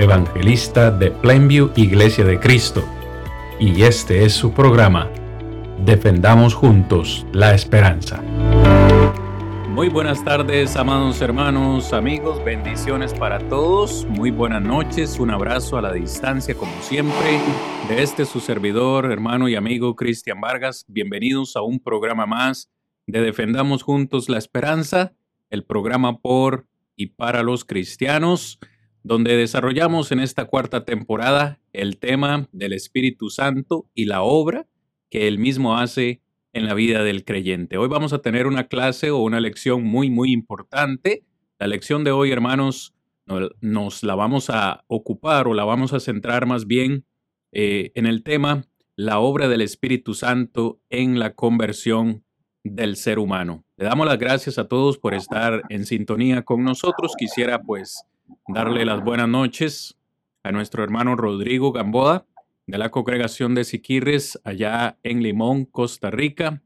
evangelista de Plainview Iglesia de Cristo, y este es su programa, Defendamos Juntos la Esperanza. Muy buenas tardes, amados hermanos, amigos, bendiciones para todos, muy buenas noches, un abrazo a la distancia como siempre de este su servidor, hermano y amigo Cristian Vargas. Bienvenidos a un programa más de Defendamos Juntos la Esperanza, el programa por y para los cristianos, donde desarrollamos en esta cuarta temporada el tema del Espíritu Santo y la obra que él mismo hace en la vida del creyente. Hoy vamos a tener una clase o una lección muy, muy importante. La lección de hoy, hermanos, nos la vamos a ocupar o la vamos a centrar más bien eh, en el tema la obra del Espíritu Santo en la conversión del ser humano. Le damos las gracias a todos por estar en sintonía con nosotros. Quisiera pues darle las buenas noches a nuestro hermano Rodrigo Gamboa de la congregación de Siquirres allá en Limón, Costa Rica,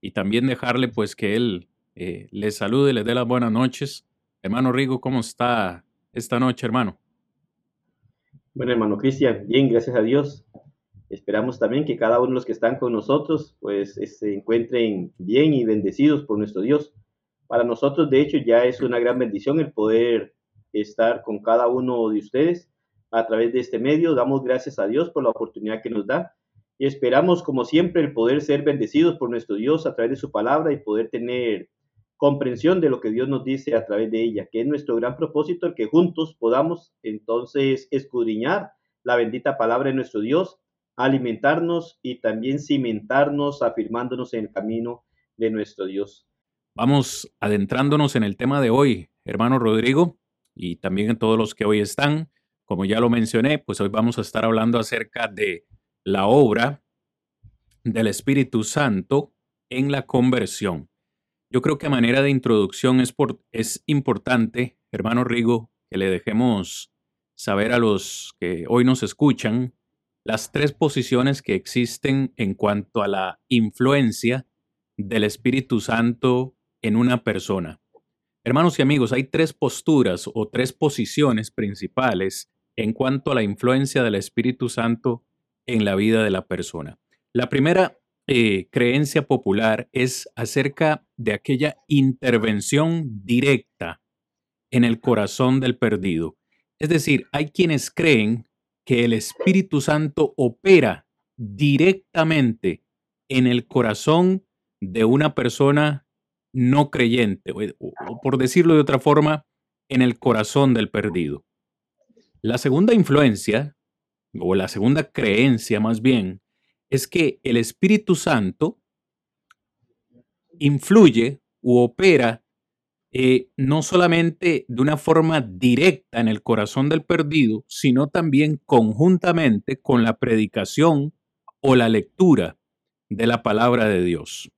y también dejarle pues que él eh, le salude, le dé las buenas noches. Hermano Rigo, ¿cómo está esta noche, hermano? Bueno, hermano Cristian, bien, gracias a Dios. Esperamos también que cada uno de los que están con nosotros pues se encuentren bien y bendecidos por nuestro Dios. Para nosotros, de hecho, ya es una gran bendición el poder estar con cada uno de ustedes a través de este medio. Damos gracias a Dios por la oportunidad que nos da y esperamos, como siempre, el poder ser bendecidos por nuestro Dios a través de su palabra y poder tener comprensión de lo que Dios nos dice a través de ella, que es nuestro gran propósito, el que juntos podamos entonces escudriñar la bendita palabra de nuestro Dios alimentarnos y también cimentarnos, afirmándonos en el camino de nuestro Dios. Vamos adentrándonos en el tema de hoy, hermano Rodrigo, y también en todos los que hoy están. Como ya lo mencioné, pues hoy vamos a estar hablando acerca de la obra del Espíritu Santo en la conversión. Yo creo que a manera de introducción es, por, es importante, hermano Rigo, que le dejemos saber a los que hoy nos escuchan las tres posiciones que existen en cuanto a la influencia del Espíritu Santo en una persona. Hermanos y amigos, hay tres posturas o tres posiciones principales en cuanto a la influencia del Espíritu Santo en la vida de la persona. La primera eh, creencia popular es acerca de aquella intervención directa en el corazón del perdido. Es decir, hay quienes creen que el Espíritu Santo opera directamente en el corazón de una persona no creyente, o, por decirlo de otra forma, en el corazón del perdido. La segunda influencia, o la segunda creencia más bien, es que el Espíritu Santo influye u opera eh, no solamente de una forma directa en el corazón del perdido, sino también conjuntamente con la predicación o la lectura de la palabra de Dios.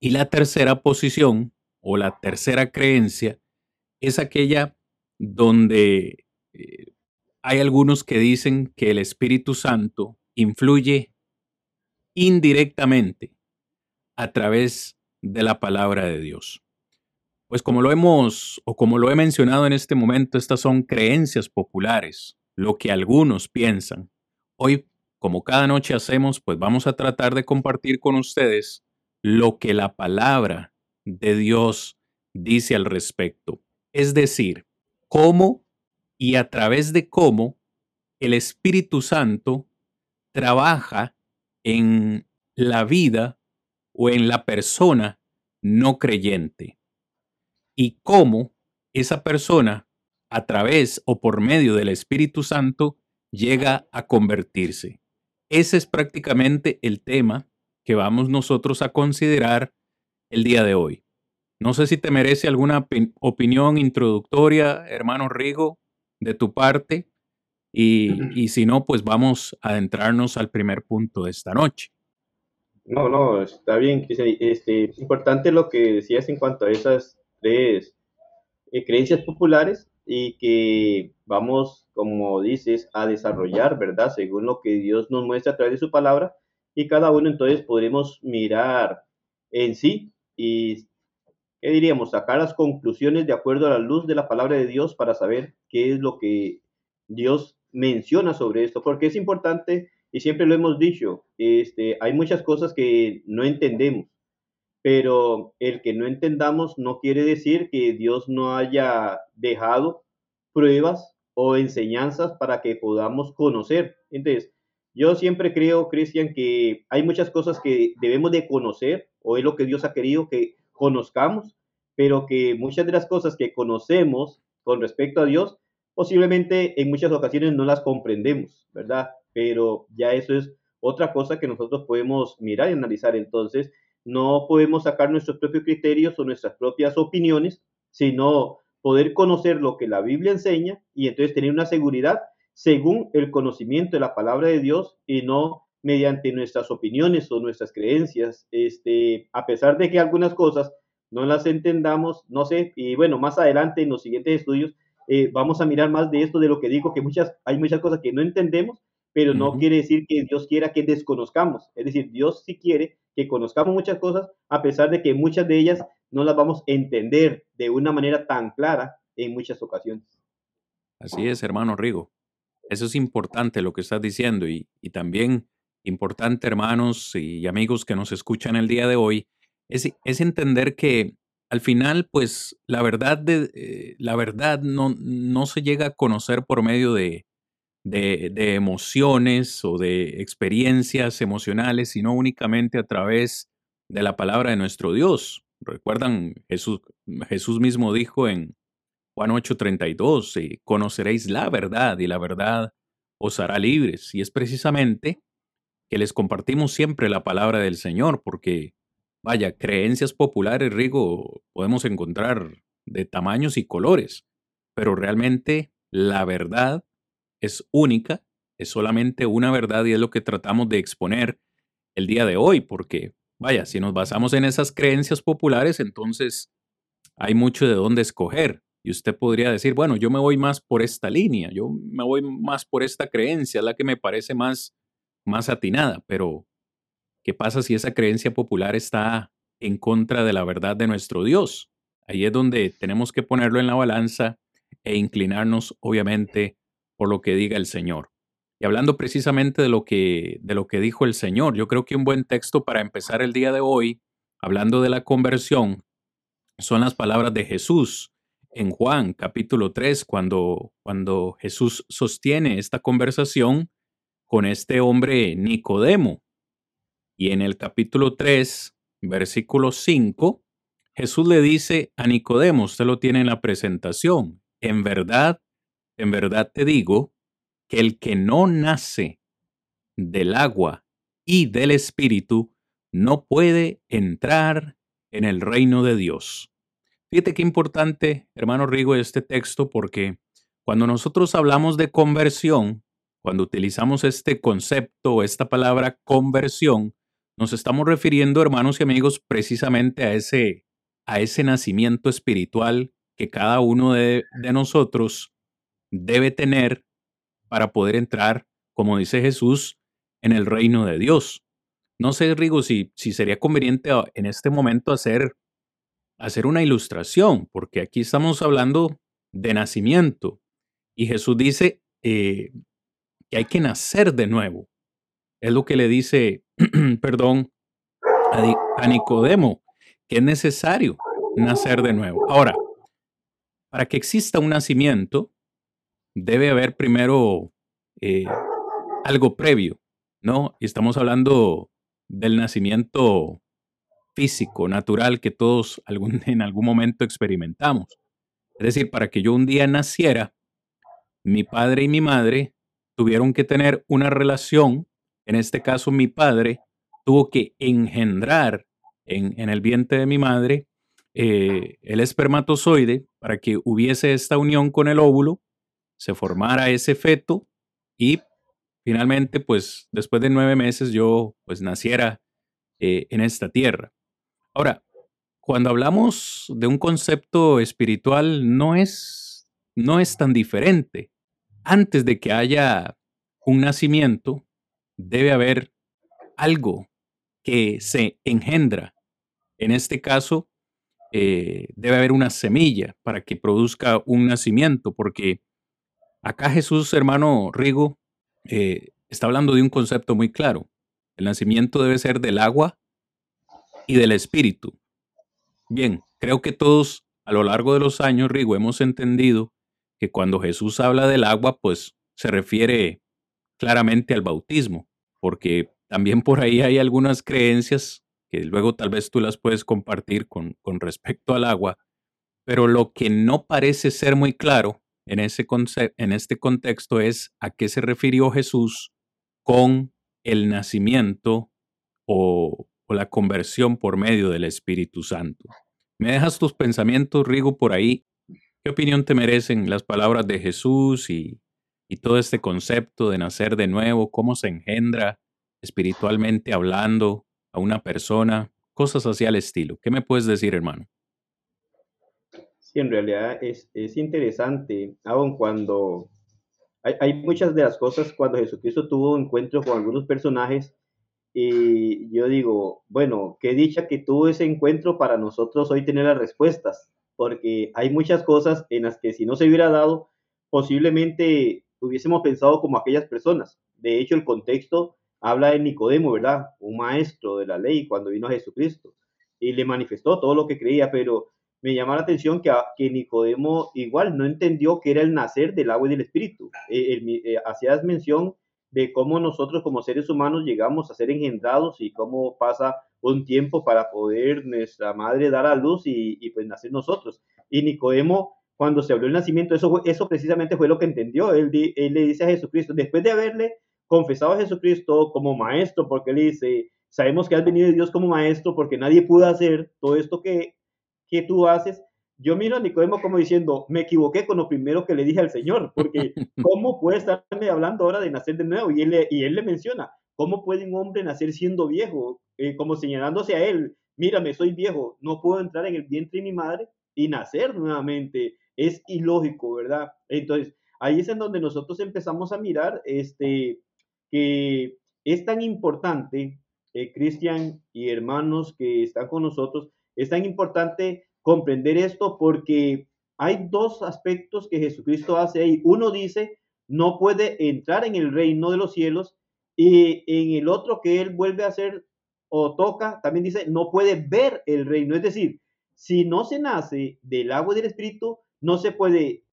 Y la tercera posición o la tercera creencia es aquella donde eh, hay algunos que dicen que el Espíritu Santo influye indirectamente a través de la palabra de Dios. Pues como lo hemos o como lo he mencionado en este momento, estas son creencias populares, lo que algunos piensan. Hoy, como cada noche hacemos, pues vamos a tratar de compartir con ustedes lo que la palabra de Dios dice al respecto. Es decir, cómo y a través de cómo el Espíritu Santo trabaja en la vida o en la persona no creyente y cómo esa persona, a través o por medio del Espíritu Santo, llega a convertirse. Ese es prácticamente el tema que vamos nosotros a considerar el día de hoy. No sé si te merece alguna opinión introductoria, hermano Rigo, de tu parte, Y, si no, pues vamos a adentrarnos al primer punto de esta noche. No, no, está bien. Este, es importante lo que decías en cuanto a esas tres eh, creencias populares y que vamos, como dices, a desarrollar, ¿verdad? Según lo que Dios nos muestra a través de su palabra y cada uno entonces podremos mirar en sí y, ¿qué diríamos? Sacar las conclusiones de acuerdo a la luz de la palabra de Dios para saber qué es lo que Dios menciona sobre esto, porque es importante y siempre lo hemos dicho, este, hay muchas cosas que no entendemos, pero el que no entendamos no quiere decir que Dios no haya dejado pruebas o enseñanzas para que podamos conocer. Entonces, yo siempre creo, Cristian, que hay muchas cosas que debemos de conocer, o es lo que Dios ha querido que conozcamos, pero que muchas de las cosas que conocemos con respecto a Dios, posiblemente en muchas ocasiones no las comprendemos, ¿verdad? Pero ya eso es otra cosa que nosotros podemos mirar y analizar. Entonces, no podemos sacar nuestros propios criterios o nuestras propias opiniones, sino poder conocer lo que la Biblia enseña y entonces tener una seguridad según el conocimiento de la palabra de Dios y no mediante nuestras opiniones o nuestras creencias. Este, a pesar de que algunas cosas no las entendamos, no sé, y bueno, más adelante en los siguientes estudios eh, vamos a mirar más de esto, de lo que digo, que muchas, hay muchas cosas que no entendemos, pero no quiere decir que Dios quiera que desconozcamos. Es decir, Dios sí quiere que conozcamos muchas cosas, a pesar de que muchas de ellas no las vamos a entender de una manera tan clara en muchas ocasiones. Así es, hermano Rigo. Eso es importante lo que estás diciendo y, también importante, hermanos y amigos que nos escuchan el día de hoy, es, entender que al final, pues la verdad, eh, la verdad no, no se llega a conocer por medio de, de, de, emociones o de experiencias emocionales, sino únicamente a través de la palabra de nuestro Dios. Recuerdan, Jesús, Jesús mismo dijo en, Juan 8:32, eh, conoceréis la verdad y la verdad os hará libres. Y es precisamente que les compartimos siempre la palabra del Señor, porque, vaya, creencias populares, Rigo, podemos encontrar de tamaños y colores, pero realmente la verdad es única, es solamente una verdad y es lo que tratamos de exponer el día de hoy, porque, vaya, si nos basamos en esas creencias populares, entonces hay mucho de dónde escoger. Y usted podría decir, bueno, yo me voy más por esta línea, yo me voy más por esta creencia, la que me parece más, más atinada, pero ¿qué pasa si esa creencia popular está en contra de la verdad de nuestro Dios? Ahí es donde tenemos que ponerlo en la balanza e inclinarnos, obviamente, por lo que diga el Señor. Y hablando precisamente de lo que, de lo que dijo el Señor, yo creo que un buen texto para empezar el día de hoy, hablando de la conversión, son las palabras de Jesús en Juan capítulo 3, cuando, cuando Jesús sostiene esta conversación con este hombre Nicodemo. Y en el capítulo 3, versículo 5, Jesús le dice a Nicodemo, usted lo tiene en la presentación, en verdad, en verdad te digo, que el que no nace del agua y del espíritu no puede entrar en el reino de Dios. Fíjate qué importante, hermano Rigo, este texto, porque cuando nosotros hablamos de conversión, cuando utilizamos este concepto, esta palabra conversión, nos estamos refiriendo, hermanos y amigos, precisamente a ese, a ese nacimiento espiritual que cada uno de, de nosotros debe tener para poder entrar, como dice Jesús, en el reino de Dios. No sé, Rigo, si, si sería conveniente en este momento hacer hacer una ilustración, porque aquí estamos hablando de nacimiento. Y Jesús dice eh, que hay que nacer de nuevo. Es lo que le dice, perdón, a, Nicodemo, que es necesario nacer de nuevo. Ahora, para que exista un nacimiento, debe haber primero eh, algo previo, ¿no? Y estamos hablando del nacimiento físico, natural que todos algún, en algún momento experimentamos. Es decir, para que yo un día naciera, mi padre y mi madre tuvieron que tener una relación, en este caso mi padre tuvo que engendrar en, el vientre de mi madre eh, el espermatozoide para que hubiese esta unión con el óvulo, se formara ese feto y finalmente, pues después de nueve meses yo pues naciera eh, en esta tierra. Ahora, cuando hablamos de un concepto espiritual, no es, no es tan diferente. Antes de que haya un nacimiento, debe haber algo que se engendra. En este caso, eh, debe haber una semilla para que produzca un nacimiento, porque acá Jesús, hermano Rigo, eh, está hablando de un concepto muy claro. El nacimiento debe ser del agua y del espíritu. Bien, creo que todos a lo largo de los años, Rigo, hemos entendido que cuando Jesús habla del agua, pues se refiere claramente al bautismo, porque también por ahí hay algunas creencias que luego tal vez tú las puedes compartir con, con respecto al agua, pero lo que no parece ser muy claro en, ese en este contexto es a qué se refirió Jesús con el nacimiento o, o la conversión por medio del Espíritu Santo. ¿Me dejas tus pensamientos, Rigo, por ahí? ¿Qué opinión te merecen las palabras de Jesús y, todo este concepto de nacer de nuevo, cómo se engendra espiritualmente hablando a una persona, cosas así al estilo. ¿Qué me puedes decir, hermano? Sí, en realidad es, es interesante, aun cuando hay, hay, muchas de las cosas cuando Jesucristo tuvo encuentro con algunos personajes y yo digo, bueno, qué dicha que tuvo ese encuentro para nosotros hoy tener las respuestas, porque hay muchas cosas en las que si no se hubiera dado, posiblemente hubiésemos pensado como aquellas personas. De hecho, el contexto habla de Nicodemo, ¿verdad? Un maestro de la ley cuando vino a Jesucristo y le manifestó todo lo que creía, pero me llama la atención que, que Nicodemo igual no entendió que era el nacer del agua y del espíritu. Eh, eh, hacías mención de cómo nosotros como seres humanos llegamos a ser engendrados y cómo pasa un tiempo para poder nuestra madre dar a luz y, y pues nacer nosotros. Y Nicodemo cuando se habló del nacimiento, eso, eso precisamente fue lo que entendió. Él, él, le dice a Jesucristo, después de haberle confesado a Jesucristo como maestro, porque él dice, sabemos que has venido de Dios como maestro, porque nadie pudo hacer todo esto que, que tú haces. Yo miro a Nicodemo como diciendo, me equivoqué con lo primero que le dije al Señor, porque ¿cómo puede estarme hablando ahora de nacer de nuevo? Y él, y él le menciona, ¿cómo puede un hombre nacer siendo viejo? Eh, como señalándose a él, mírame, soy viejo, no puedo entrar en el vientre de mi madre y nacer nuevamente es ilógico, ¿verdad? Entonces, ahí es en donde nosotros empezamos a mirar este, que es tan importante, eh, Cristian y hermanos que están con nosotros, es tan importante comprender esto porque hay dos aspectos que Jesucristo hace ahí. Uno dice, no puede entrar en el reino de los cielos y en el otro que él vuelve a hacer o toca, también dice, no puede ver el reino. Es decir, si no se nace del agua y del espíritu, no se puede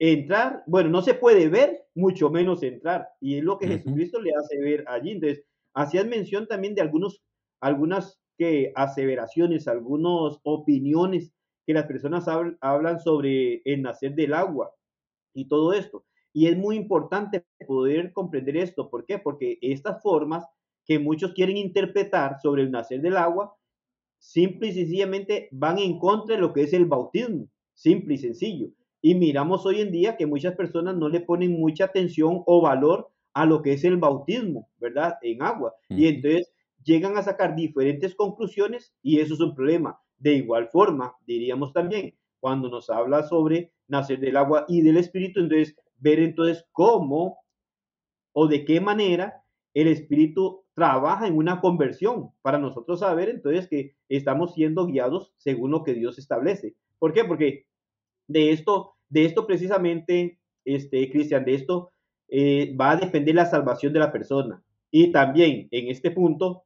entrar, bueno, no se puede ver, mucho menos entrar. Y es lo que Jesucristo le hace ver allí. Entonces, hacías mención también de algunos, algunas que aseveraciones, algunas opiniones que las personas hablan sobre el nacer del agua y todo esto. Y es muy importante poder comprender esto. ¿Por qué? Porque estas formas que muchos quieren interpretar sobre el nacer del agua, simple y sencillamente van en contra de lo que es el bautismo simple y sencillo. Y miramos hoy en día que muchas personas no le ponen mucha atención o valor a lo que es el bautismo, ¿verdad? En agua. Y entonces llegan a sacar diferentes conclusiones y eso es un problema. De igual forma, diríamos también, cuando nos habla sobre nacer del agua y del espíritu, entonces ver entonces cómo o de qué manera el espíritu trabaja en una conversión para nosotros saber entonces que estamos siendo guiados según lo que Dios establece. ¿Por qué? Porque de esto, de esto precisamente, este, Cristian, de esto eh, va a depender la salvación de la persona. Y también en este punto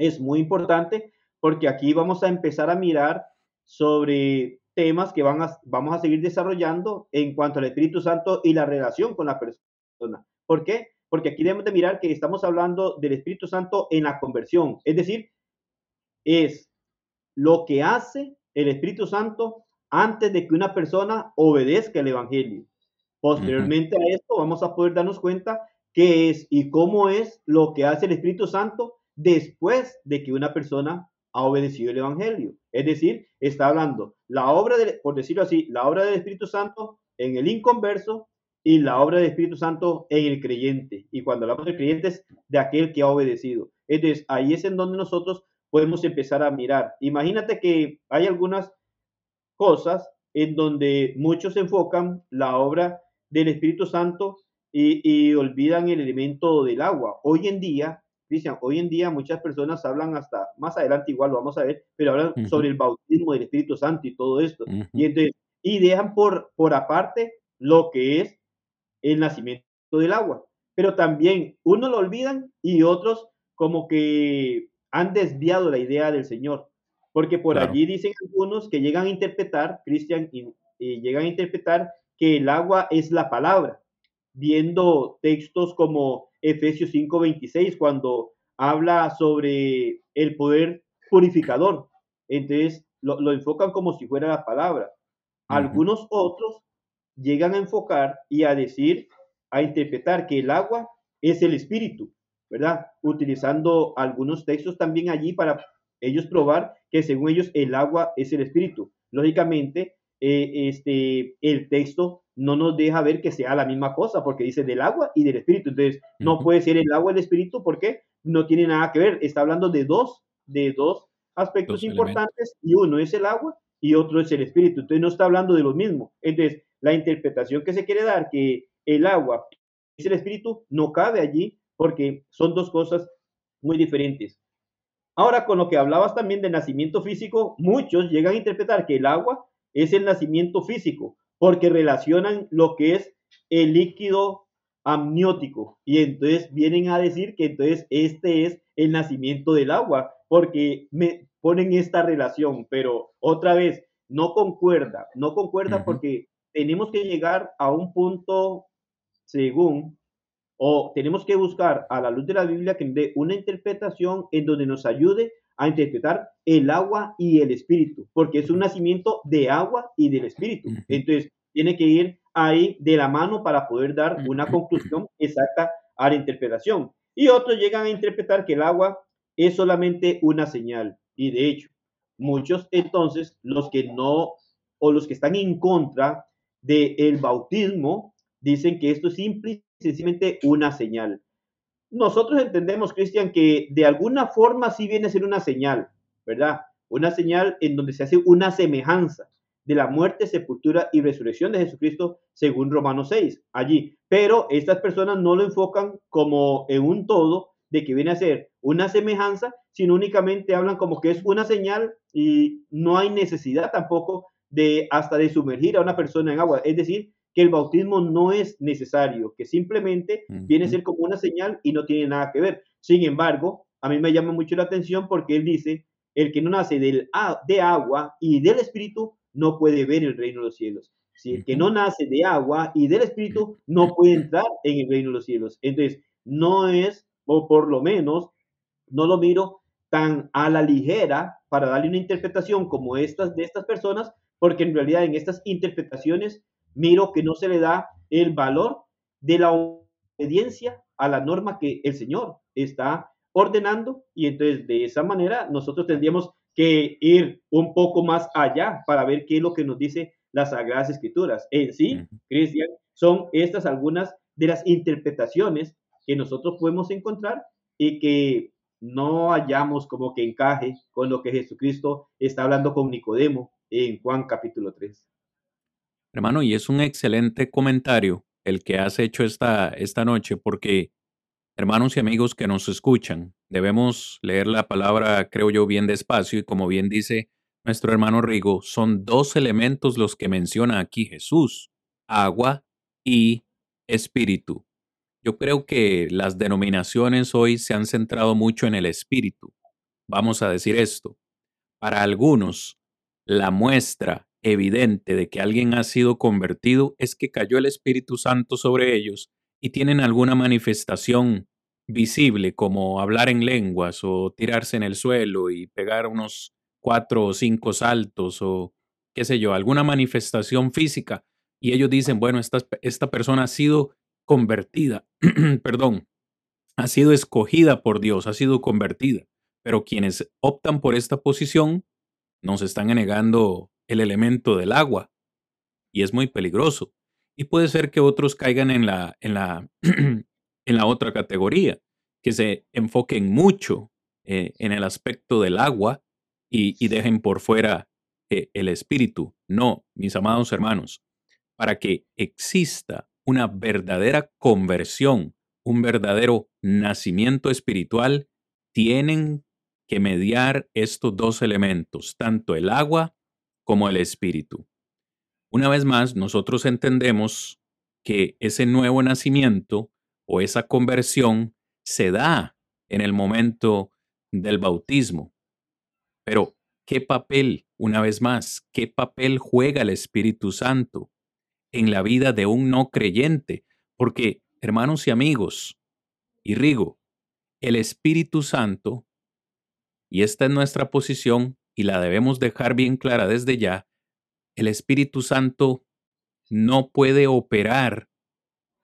es muy importante porque aquí vamos a empezar a mirar sobre temas que van a, vamos a seguir desarrollando en cuanto al Espíritu Santo y la relación con la persona. ¿Por qué? Porque aquí debemos de mirar que estamos hablando del Espíritu Santo en la conversión. Es decir, es lo que hace el Espíritu Santo antes de que una persona obedezca el Evangelio. Posteriormente a esto vamos a poder darnos cuenta qué es y cómo es lo que hace el Espíritu Santo después de que una persona ha obedecido el Evangelio. Es decir, está hablando la obra, de, por decirlo así, la obra del Espíritu Santo en el inconverso y la obra del Espíritu Santo en el creyente. Y cuando hablamos de creyentes, de aquel que ha obedecido. Entonces, ahí es en donde nosotros podemos empezar a mirar. Imagínate que hay algunas cosas en donde muchos enfocan la obra del Espíritu Santo y, olvidan el elemento del agua. Hoy en día, Cristian, hoy en día muchas personas hablan hasta, más adelante igual lo vamos a ver, pero hablan sobre el bautismo del Espíritu Santo y todo esto. y, entonces, y dejan por, por aparte lo que es el nacimiento del agua. Pero también uno lo olvidan y otros como que han desviado la idea del Señor. Porque por allí dicen algunos que llegan a interpretar, Cristian, y, llegan a interpretar que el agua es la palabra, viendo textos como Efesios 5:26, cuando habla sobre el poder purificador. Entonces lo, enfocan como si fuera la palabra. Algunos otros llegan a enfocar y a decir, a interpretar que el agua es el espíritu, ¿verdad? Utilizando algunos textos también allí para ellos probar que según ellos el agua es el espíritu. Lógicamente, eh, este, el texto no nos deja ver que sea la misma cosa, porque dice del agua y del espíritu. Entonces, no puede ser el agua y el espíritu porque no tiene nada que ver. Está hablando de dos, de dos aspectos importantes y uno es el agua y otro es el espíritu. Entonces, no está hablando de lo mismo. Entonces, la interpretación que se quiere dar, que el agua es el espíritu, no cabe allí porque son dos cosas muy diferentes. Ahora, con lo que hablabas también de nacimiento físico, muchos llegan a interpretar que el agua es el nacimiento físico, porque relacionan lo que es el líquido amniótico. Y entonces vienen a decir que entonces este es el nacimiento del agua, porque me ponen esta relación, pero otra vez no concuerda, no concuerda porque tenemos que llegar a un punto según o tenemos que buscar a la luz de la Biblia que dé una interpretación en donde nos ayude a interpretar el agua y el espíritu, porque es un nacimiento de agua y del espíritu. Entonces, tiene que ir ahí de la mano para poder dar una conclusión exacta a la interpretación. Y otros llegan a interpretar que el agua es solamente una señal. Y de hecho, muchos entonces, los que no o los que están en contra del bautismo, dicen que esto es simple sencillamente una señal. Nosotros entendemos, Cristian, que de alguna forma sí viene a ser una señal, ¿verdad? Una señal en donde se hace una semejanza de la muerte, sepultura y resurrección de Jesucristo según Romanos 6, allí. Pero estas personas no lo enfocan como en un todo de que viene a ser una semejanza, sino únicamente hablan como que es una señal y no hay necesidad tampoco de hasta de sumergir a una persona en agua. Es decir, que el bautismo no es necesario, que simplemente viene a ser como una señal y no tiene nada que ver. Sin embargo, a mí me llama mucho la atención porque él dice, el que no nace del, de agua y del espíritu no puede ver el reino de los cielos. Si el que no nace de agua y del espíritu no puede entrar en el reino de los cielos. Entonces, no es, o por lo menos, no lo miro tan a la ligera para darle una interpretación como estas de estas personas, porque en realidad en estas interpretaciones miro que no se le da el valor de la obediencia a la norma que el Señor está ordenando y entonces de esa manera nosotros tendríamos que ir un poco más allá para ver qué es lo que nos dice las Sagradas Escrituras. En sí, Cristian, son estas algunas de las interpretaciones que nosotros podemos encontrar y que no hallamos como que encaje con lo que Jesucristo está hablando con Nicodemo en Juan capítulo 3. Hermano, y es un excelente comentario el que has hecho esta, esta noche, porque hermanos y amigos que nos escuchan, debemos leer la palabra, creo yo, bien despacio y como bien dice nuestro hermano Rigo, son dos elementos los que menciona aquí Jesús, agua y espíritu. Yo creo que las denominaciones hoy se han centrado mucho en el espíritu. Vamos a decir esto. Para algunos, la muestra evidente de que alguien ha sido convertido es que cayó el Espíritu Santo sobre ellos y tienen alguna manifestación visible como hablar en lenguas o tirarse en el suelo y pegar unos cuatro o cinco saltos o qué sé yo, alguna manifestación física y ellos dicen, bueno, esta, esta persona ha sido convertida, perdón, ha sido escogida por Dios, ha sido convertida, pero quienes optan por esta posición nos están negando el elemento del agua y es muy peligroso. Y puede ser que otros caigan en la, en la, en la otra categoría, que se enfoquen mucho eh, en el aspecto del agua y, dejen por fuera eh, el espíritu. No, mis amados hermanos, para que exista una verdadera conversión, un verdadero nacimiento espiritual, tienen que mediar estos dos elementos, tanto el agua como el espíritu. Una vez más, nosotros entendemos que ese nuevo nacimiento o esa conversión se da en el momento del bautismo. Pero, ¿qué papel, una vez más, qué papel juega el Espíritu Santo en la vida de un no creyente? Porque, hermanos y amigos, y Rigo, el Espíritu Santo, y esta es nuestra posición y la debemos dejar bien clara desde ya, el Espíritu Santo no puede operar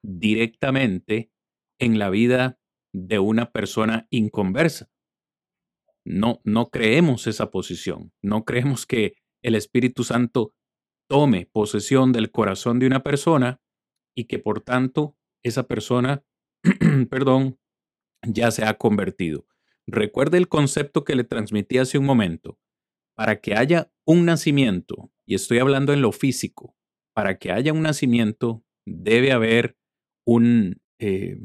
directamente en la vida de una persona inconversa. No, no creemos esa posición. No creemos que el Espíritu Santo tome posesión del corazón de una persona y que por tanto esa persona, perdón, ya se ha convertido. Recuerde el concepto que le transmití hace un momento. Para que haya un nacimiento, y estoy hablando en lo físico, para que haya un nacimiento debe haber un, eh,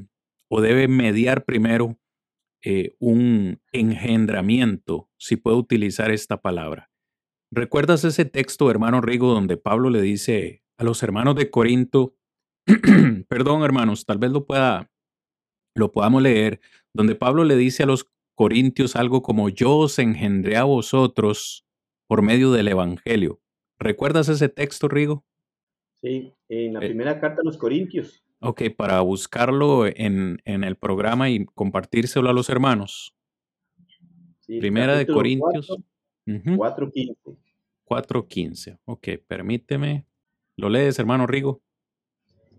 o debe mediar primero eh, un engendramiento, si puedo utilizar esta palabra. ¿Recuerdas ese texto, hermano Rigo, donde Pablo le dice a los hermanos de Corinto, perdón hermanos, tal vez lo pueda, lo podamos leer, donde Pablo le dice a los corintios algo como yo os engendré a vosotros por medio del Evangelio. ¿Recuerdas ese texto, Rigo? Sí, en la eh primera carta a los corintios. Ok, para buscarlo en, el programa y compartírselo a los hermanos. Primera de Corintios. 4.15. 4.15. Ok, permíteme. ¿Lo lees, hermano Rigo?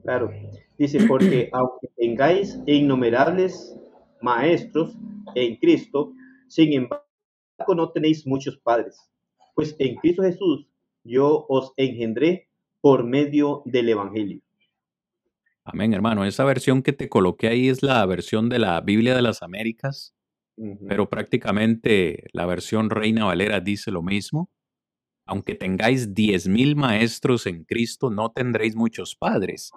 Claro. Dice, porque aunque tengáis innumerables maestros en Cristo, sin embargo no tenéis muchos padres. Pues en Cristo Jesús yo os engendré por medio del Evangelio. Amén, hermano. Esa versión que te coloqué ahí es la versión de la Biblia de las Américas, pero prácticamente la versión Reina Valera dice lo mismo. Aunque tengáis diez mil maestros en Cristo, no tendréis muchos padres,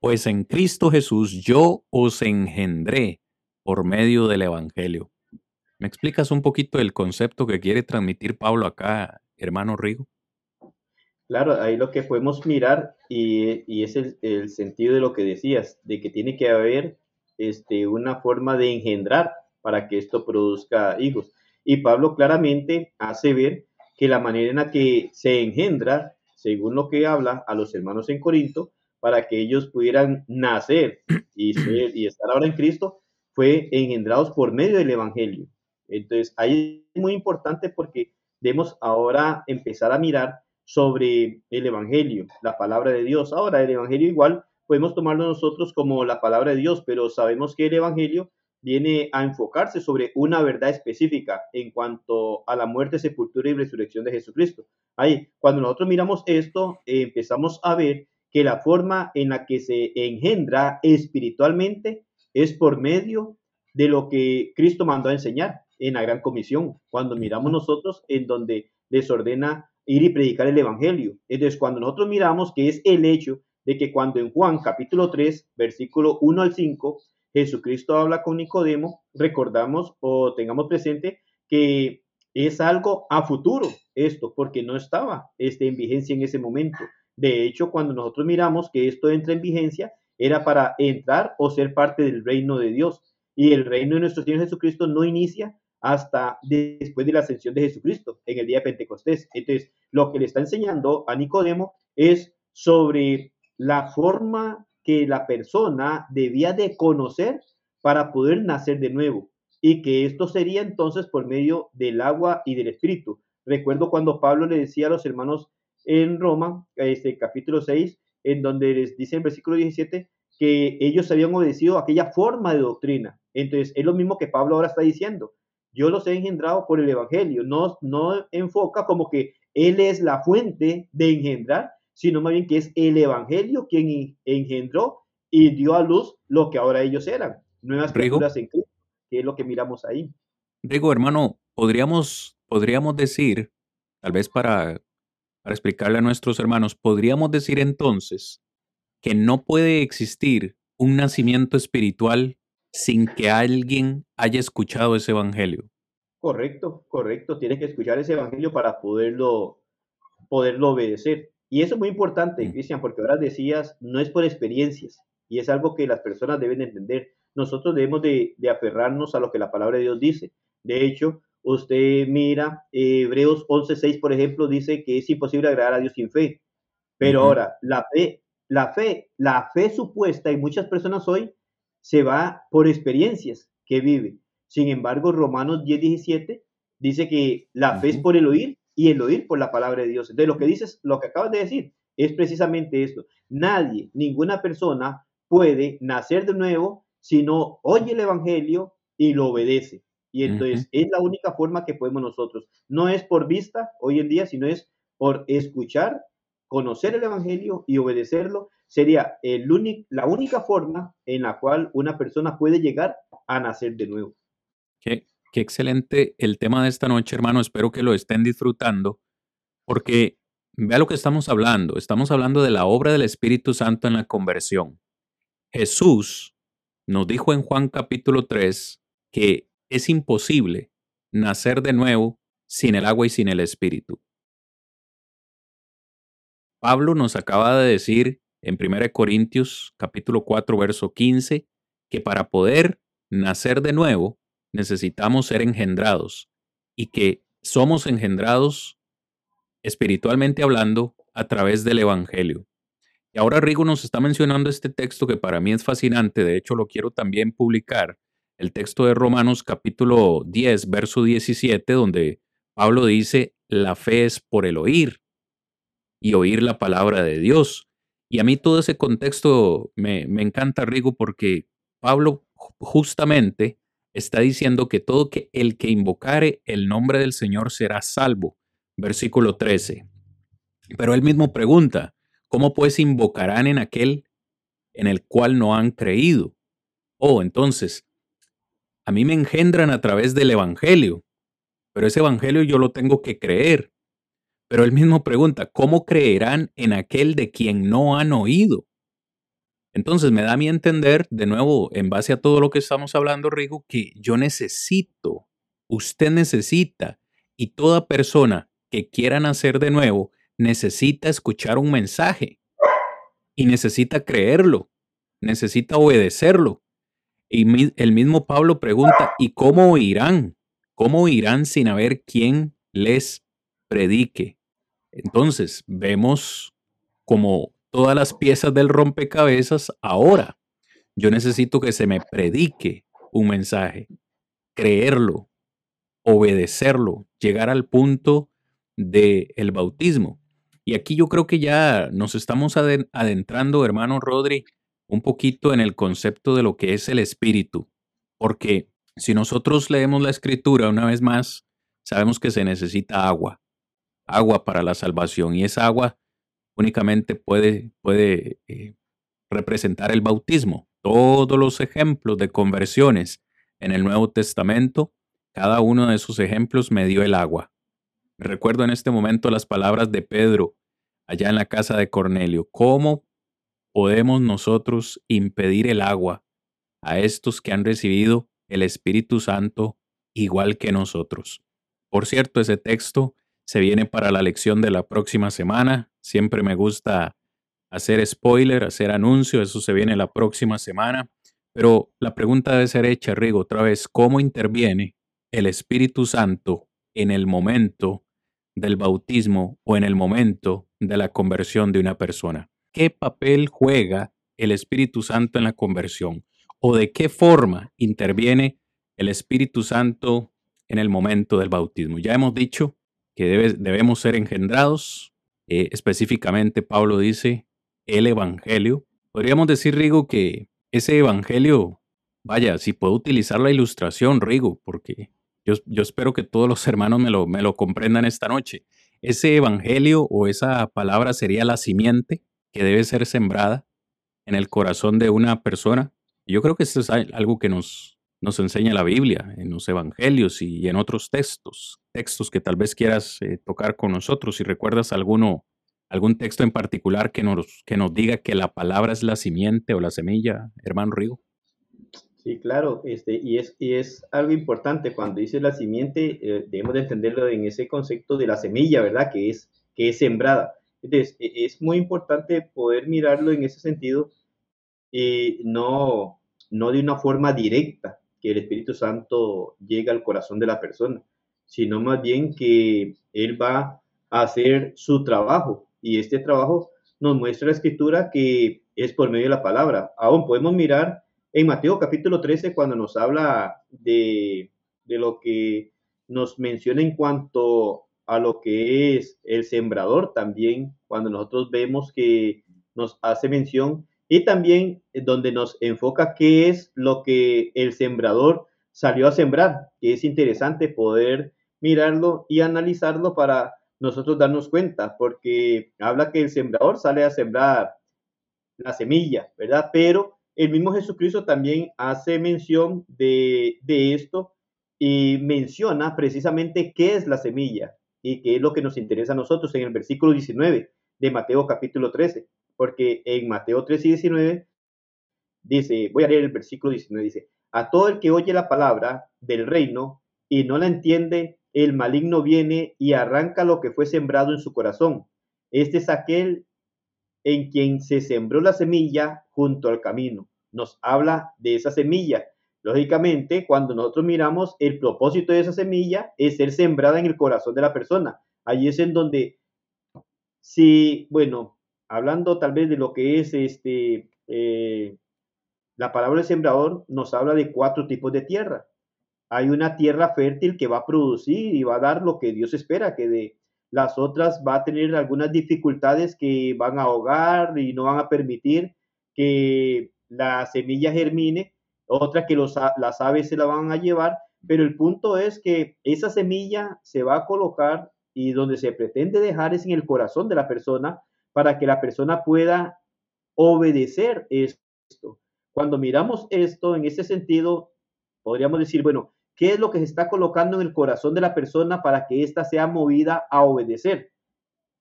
pues en Cristo Jesús yo os engendré por medio del Evangelio. ¿Me explicas un poquito el concepto que quiere transmitir Pablo acá, hermano Rigo? Claro, ahí lo que podemos mirar y, es el, sentido de lo que decías, de que tiene que haber este, una forma de engendrar para que esto produzca hijos. Y Pablo claramente hace ver que la manera en la que se engendra, según lo que habla a los hermanos en Corinto, para que ellos pudieran nacer y, y estar ahora en Cristo, fue engendrados por medio del Evangelio. Entonces, ahí es muy importante porque debemos ahora empezar a mirar sobre el Evangelio, la palabra de Dios. Ahora, el Evangelio igual podemos tomarlo nosotros como la palabra de Dios, pero sabemos que el Evangelio viene a enfocarse sobre una verdad específica en cuanto a la muerte, sepultura y resurrección de Jesucristo. Ahí, cuando nosotros miramos esto, empezamos a ver que la forma en la que se engendra espiritualmente es por medio de lo que Cristo mandó a enseñar en la gran comisión. Cuando miramos nosotros en donde les ordena ir y predicar el Evangelio. Entonces, cuando nosotros miramos que es el hecho de que cuando en Juan capítulo 3, versículo 1 al 5, Jesucristo habla con Nicodemo, recordamos o tengamos presente que es algo a futuro esto, porque no estaba este, en vigencia en ese momento. De hecho, cuando nosotros miramos que esto entra en vigencia, era para entrar o ser parte del reino de Dios. Y el reino de nuestro Señor Jesucristo no inicia hasta después de la ascensión de Jesucristo en el día de Pentecostés. Entonces, lo que le está enseñando a Nicodemo es sobre la forma que la persona debía de conocer para poder nacer de nuevo y que esto sería entonces por medio del agua y del espíritu. Recuerdo cuando Pablo le decía a los hermanos en Roma, este capítulo 6, en donde les dice en versículo 17 que ellos habían obedecido aquella forma de doctrina. Entonces, es lo mismo que Pablo ahora está diciendo yo los he engendrado por el Evangelio. No, no enfoca como que Él es la fuente de engendrar, sino más bien que es el Evangelio quien engendró y dio a luz lo que ahora ellos eran, nuevas criaturas en Cristo, que es lo que miramos ahí. Digo, hermano, podríamos, podríamos decir, tal vez para, para explicarle a nuestros hermanos, podríamos decir entonces que no puede existir un nacimiento espiritual sin que alguien haya escuchado ese evangelio. Correcto, correcto. Tienes que escuchar ese evangelio para poderlo, poderlo obedecer. Y eso es muy importante, mm. Cristian, porque ahora decías, no es por experiencias, y es algo que las personas deben entender. Nosotros debemos de, aferrarnos a lo que la palabra de Dios dice. De hecho, usted mira, eh, Hebreos 11.6, por ejemplo, dice que es imposible agradar a Dios sin fe. Pero ahora, la fe, la fe, la fe supuesta en muchas personas hoy se va por experiencias que vive. Sin embargo, Romanos 10.17 dice que la fe es por el oír y el oír por la palabra de Dios. De lo que dices, lo que acabas de decir, es precisamente esto. Nadie, ninguna persona puede nacer de nuevo si no oye el Evangelio y lo obedece. Y entonces es la única forma que podemos nosotros. No es por vista hoy en día, sino es por escuchar, conocer el Evangelio y obedecerlo. Sería el la única forma en la cual una persona puede llegar a nacer de nuevo. Qué, qué excelente el tema de esta noche, hermano. Espero que lo estén disfrutando, porque vea lo que estamos hablando. Estamos hablando de la obra del Espíritu Santo en la conversión. Jesús nos dijo en Juan capítulo 3 que es imposible nacer de nuevo sin el agua y sin el Espíritu. Pablo nos acaba de decir en 1 Corintios capítulo 4 verso 15 que para poder nacer de nuevo necesitamos ser engendrados y que somos engendrados espiritualmente hablando a través del Evangelio. Y ahora Rigo nos está mencionando este texto que para mí es fascinante, de hecho lo quiero también publicar, el texto de Romanos capítulo 10, verso 17, donde Pablo dice, la fe es por el oír y oír la palabra de Dios. Y a mí todo ese contexto me, me encanta, Rigo, porque Pablo justamente está diciendo que todo que el que invocare el nombre del Señor será salvo. Versículo 13. Pero él mismo pregunta, ¿Cómo pues invocarán en aquel en el cual no han creído? Oh, entonces, a mí me engendran a través del Evangelio, pero ese Evangelio yo lo tengo que creer. Pero él mismo pregunta, ¿cómo creerán en aquel de quien no han oído? Entonces me da a mí entender, de nuevo, en base a todo lo que estamos hablando, Rigo, que yo necesito, usted necesita, y toda persona que quiera nacer de nuevo necesita escuchar un mensaje y necesita creerlo, necesita obedecerlo. Y el mismo Pablo pregunta, ¿y cómo oirán? ¿Cómo oirán sin haber quien les predique? Entonces, vemos como todas las piezas del rompecabezas ahora. Yo necesito que se me predique un mensaje, creerlo, obedecerlo, llegar al punto del el bautismo. Y aquí yo creo que ya nos estamos adentrando, hermano Rodri, un poquito en el concepto de lo que es el espíritu. Porque si nosotros leemos la escritura una vez más, sabemos que se necesita agua, agua para la salvación. Y esa agua únicamente puede, puede eh, representar el bautismo. Todos los ejemplos de conversiones en el Nuevo Testamento, cada uno de esos ejemplos me dio el agua. Recuerdo en este momento las palabras de Pedro allá en la casa de Cornelio. ¿Cómo podemos nosotros impedir el agua a estos que han recibido el Espíritu Santo igual que nosotros? Por cierto, ese texto se viene para la lección de la próxima semana. Siempre me gusta hacer spoiler, hacer anuncio, eso se viene la próxima semana. Pero la pregunta debe ser hecha, Rigo, otra vez, ¿cómo interviene el Espíritu Santo en el momento del bautismo o en el momento de la conversión de una persona. ¿Qué papel juega el Espíritu Santo en la conversión? ¿O de qué forma interviene el Espíritu Santo en el momento del bautismo? Ya hemos dicho que debemos ser engendrados. Eh, específicamente Pablo dice el Evangelio. Podríamos decir, Rigo, que ese Evangelio, vaya, si puedo utilizar la ilustración, Rigo, porque yo, espero que todos los hermanos me lo, me lo comprendan esta noche. ese evangelio o esa palabra sería la simiente que debe ser sembrada en el corazón de una persona. Yo creo que esto es algo que nos, nos enseña la Biblia, en los evangelios y en otros textos, textos que tal vez quieras eh, tocar con nosotros. Si recuerdas alguno, algún texto en particular que nos, que nos diga que la palabra es la simiente o la semilla, hermano Rigo. Sí, claro, este, y, es, y es algo importante cuando dice la simiente, eh, debemos de entenderlo en ese concepto de la semilla, ¿verdad? Que es, que es sembrada. Entonces, e, es muy importante poder mirarlo en ese sentido, y no, no de una forma directa, que el Espíritu Santo llega al corazón de la persona, sino más bien que Él va a hacer su trabajo, y este trabajo nos muestra la escritura que es por medio de la palabra. Aún podemos mirar en Mateo capítulo 13, cuando nos habla de, de lo que nos menciona en cuanto a lo que es el sembrador, también cuando nosotros vemos que nos hace mención y también donde nos enfoca qué es lo que el sembrador salió a sembrar, que es interesante poder mirarlo y analizarlo para nosotros darnos cuenta, porque habla que el sembrador sale a sembrar la semilla, ¿verdad? Pero el mismo Jesucristo también hace mención de, esto y menciona precisamente qué es la semilla y qué es lo que nos interesa a nosotros en el versículo 19 de Mateo capítulo 13, porque en Mateo 13 y 19 dice, voy a leer el versículo 19, dice, a todo el que oye la palabra del reino y no la entiende, el maligno viene y arranca lo que fue sembrado en su corazón. Este es aquel en quien se sembró la semilla junto al camino. Nos habla de esa semilla. Lógicamente, cuando nosotros miramos el propósito de esa semilla es ser sembrada en el corazón de la persona. Allí es en donde, si, bueno, hablando tal vez de lo que es este, eh, la palabra de sembrador, nos habla de cuatro tipos de tierra. Hay una tierra fértil que va a producir y va a dar lo que Dios espera que dé las otras va a tener algunas dificultades que van a ahogar y no van a permitir que la semilla germine, otra que las aves se la van a llevar, pero el punto es que esa semilla se va a colocar y donde se pretende dejar es en el corazón de la persona para que la persona pueda obedecer esto. Cuando miramos esto en ese sentido, podríamos decir, bueno, ¿Qué es lo que se está colocando en el corazón de la persona para que ésta sea movida a obedecer?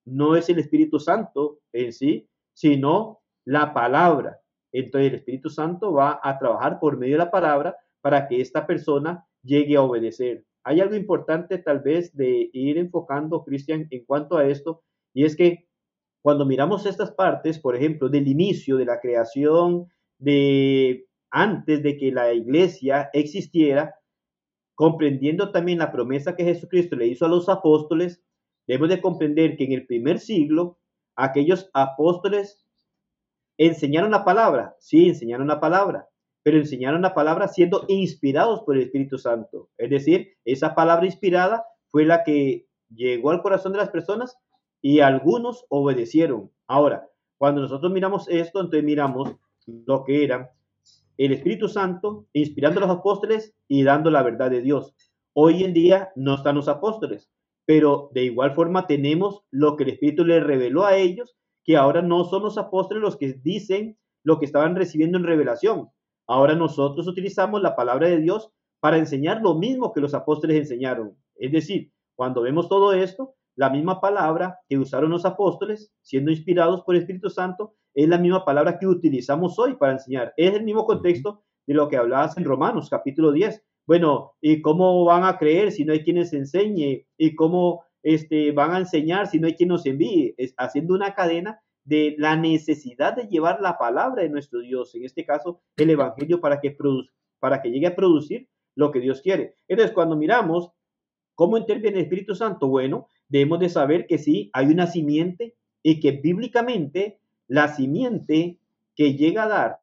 No es el Espíritu Santo en sí, sino la palabra. Entonces el Espíritu Santo va a trabajar por medio de la palabra para que esta persona llegue a obedecer. Hay algo importante tal vez de ir enfocando, Cristian, en cuanto a esto, y es que cuando miramos estas partes, por ejemplo, del inicio de la creación, de antes de que la iglesia existiera, comprendiendo también la promesa que Jesucristo le hizo a los apóstoles, debemos de comprender que en el primer siglo aquellos apóstoles enseñaron la palabra, sí, enseñaron la palabra, pero enseñaron la palabra siendo inspirados por el Espíritu Santo. Es decir, esa palabra inspirada fue la que llegó al corazón de las personas y algunos obedecieron. Ahora, cuando nosotros miramos esto, entonces miramos lo que eran el Espíritu Santo inspirando a los apóstoles y dando la verdad de Dios. Hoy en día no están los apóstoles, pero de igual forma tenemos lo que el Espíritu les reveló a ellos, que ahora no son los apóstoles los que dicen lo que estaban recibiendo en revelación. Ahora nosotros utilizamos la palabra de Dios para enseñar lo mismo que los apóstoles enseñaron. Es decir, cuando vemos todo esto, la misma palabra que usaron los apóstoles, siendo inspirados por el Espíritu Santo, es la misma palabra que utilizamos hoy para enseñar. Es el mismo contexto de lo que hablabas en Romanos capítulo 10. Bueno, ¿y cómo van a creer si no hay quien les enseñe? ¿Y cómo este, van a enseñar si no hay quien nos envíe? Es haciendo una cadena de la necesidad de llevar la palabra de nuestro Dios, en este caso el Evangelio, para que, para que llegue a producir lo que Dios quiere. Entonces, cuando miramos cómo interviene el Espíritu Santo, bueno, debemos de saber que sí, hay una simiente y que bíblicamente la simiente que llega a dar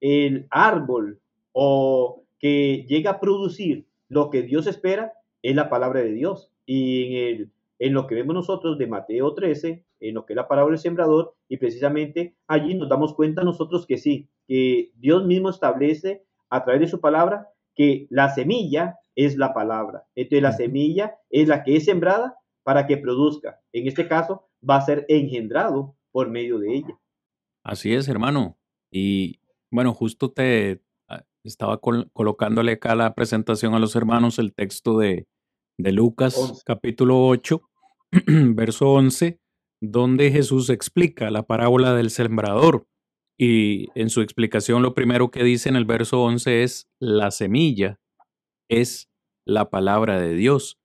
el árbol o que llega a producir lo que Dios espera es la palabra de Dios. Y en, el, en lo que vemos nosotros de Mateo 13, en lo que es la palabra del sembrador, y precisamente allí nos damos cuenta nosotros que sí, que Dios mismo establece a través de su palabra que la semilla es la palabra. Entonces la semilla es la que es sembrada para que produzca. En este caso, va a ser engendrado por medio de ella. Así es, hermano. Y bueno, justo te ah, estaba colocándole acá la presentación a los hermanos el texto de, de Lucas capítulo 8, verso 11, donde Jesús explica la parábola del sembrador. Y en su explicación lo primero que dice en el verso 11 es, la semilla es la palabra de Dios.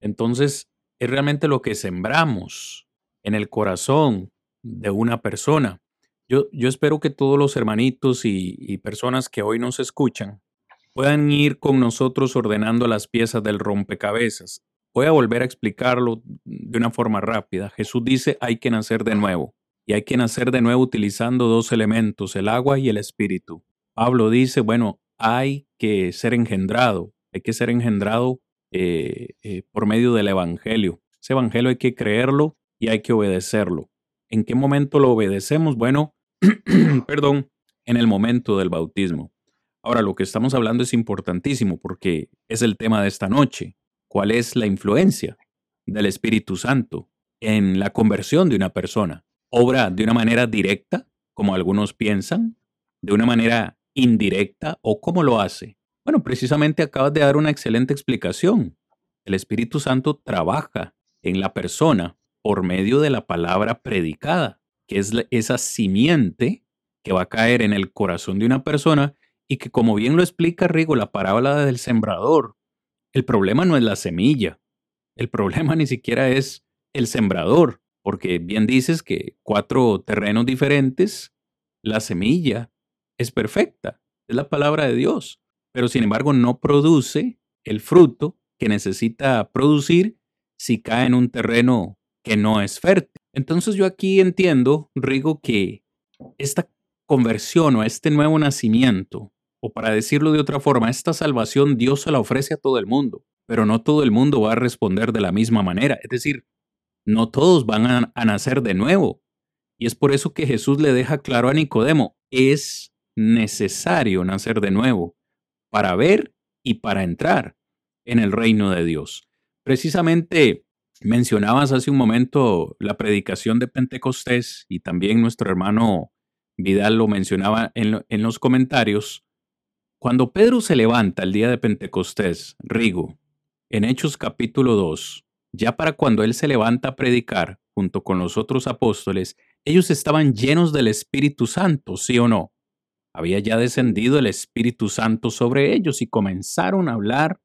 Entonces, es realmente lo que sembramos en el corazón de una persona. Yo, yo espero que todos los hermanitos y, personas que hoy nos escuchan puedan ir con nosotros ordenando las piezas del rompecabezas. Voy a volver a explicarlo de una forma rápida. Jesús dice hay que nacer de nuevo y hay que nacer de nuevo utilizando dos elementos, el agua y el espíritu. Pablo dice, bueno, hay que ser engendrado, hay que ser engendrado eh, eh, por medio del Evangelio. Ese Evangelio hay que creerlo y hay que obedecerlo. ¿En qué momento lo obedecemos? Bueno, perdón, en el momento del bautismo. Ahora, lo que estamos hablando es importantísimo porque es el tema de esta noche. ¿Cuál es la influencia del Espíritu Santo en la conversión de una persona? ¿Obra de una manera directa, como algunos piensan? ¿De una manera indirecta o cómo lo hace? Bueno, precisamente acabas de dar una excelente explicación. El Espíritu Santo trabaja en la persona por medio de la palabra predicada, que es esa simiente que va a caer en el corazón de una persona y que como bien lo explica Rigo, la parábola del sembrador, el problema no es la semilla, el problema ni siquiera es el sembrador, porque bien dices que cuatro terrenos diferentes, la semilla es perfecta, es la palabra de Dios pero sin embargo no produce el fruto que necesita producir si cae en un terreno que no es fértil. Entonces yo aquí entiendo, Rigo, que esta conversión o este nuevo nacimiento, o para decirlo de otra forma, esta salvación Dios se la ofrece a todo el mundo, pero no todo el mundo va a responder de la misma manera. Es decir, no todos van a, a nacer de nuevo. Y es por eso que Jesús le deja claro a Nicodemo, es necesario nacer de nuevo para ver y para entrar en el reino de Dios. Precisamente mencionabas hace un momento la predicación de Pentecostés y también nuestro hermano Vidal lo mencionaba en, los comentarios. Cuando Pedro se levanta el día de Pentecostés, Rigo, en Hechos capítulo 2, ya para cuando él se levanta a predicar junto con los otros apóstoles, ellos estaban llenos del Espíritu Santo, ¿sí o no? había ya descendido el Espíritu Santo sobre ellos y comenzaron a hablar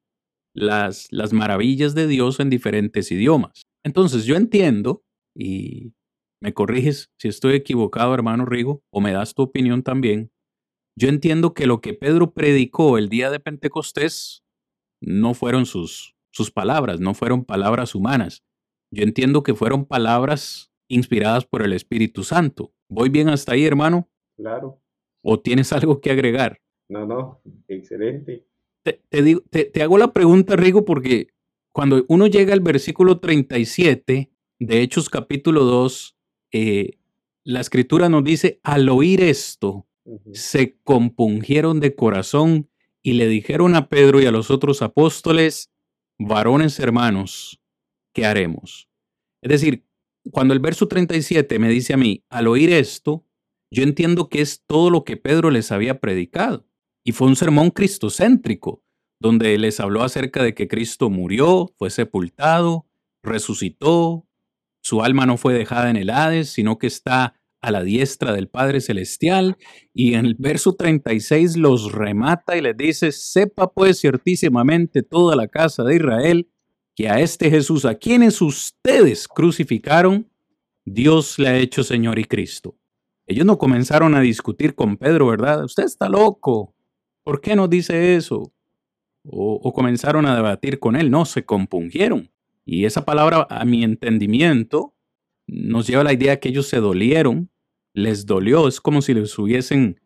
las, las maravillas de Dios en diferentes idiomas. Entonces yo entiendo, y me corriges si estoy equivocado, hermano Rigo, o me das tu opinión también, yo entiendo que lo que Pedro predicó el día de Pentecostés no fueron sus, sus palabras, no fueron palabras humanas. Yo entiendo que fueron palabras inspiradas por el Espíritu Santo. ¿Voy bien hasta ahí, hermano? Claro. ¿O tienes algo que agregar? No, no, excelente. Te, digo, te, hago la pregunta, Rigo, porque cuando uno llega al versículo 37 de Hechos capítulo 2, eh, la escritura nos dice, al oír esto, se compungieron de corazón y le dijeron a Pedro y a los otros apóstoles, varones hermanos, ¿qué haremos? Es decir, cuando el verso 37 me dice a mí, al oír esto, yo entiendo que es todo lo que Pedro les había predicado. Y fue un sermón cristocéntrico, donde les habló acerca de que Cristo murió, fue sepultado, resucitó, su alma no fue dejada en el Hades, sino que está a la diestra del Padre Celestial. Y en el verso 36 los remata y les dice, sepa pues ciertísimamente toda la casa de Israel que a este Jesús, a quienes ustedes crucificaron, Dios le ha hecho Señor y Cristo. Ellos no comenzaron a discutir con Pedro, ¿verdad? Usted está loco. ¿Por qué nos dice eso? O, comenzaron a debatir con él. No, se compungieron. Y esa palabra, a mi entendimiento, nos lleva a la idea que ellos se dolieron, les dolió. Es como si les hubiesen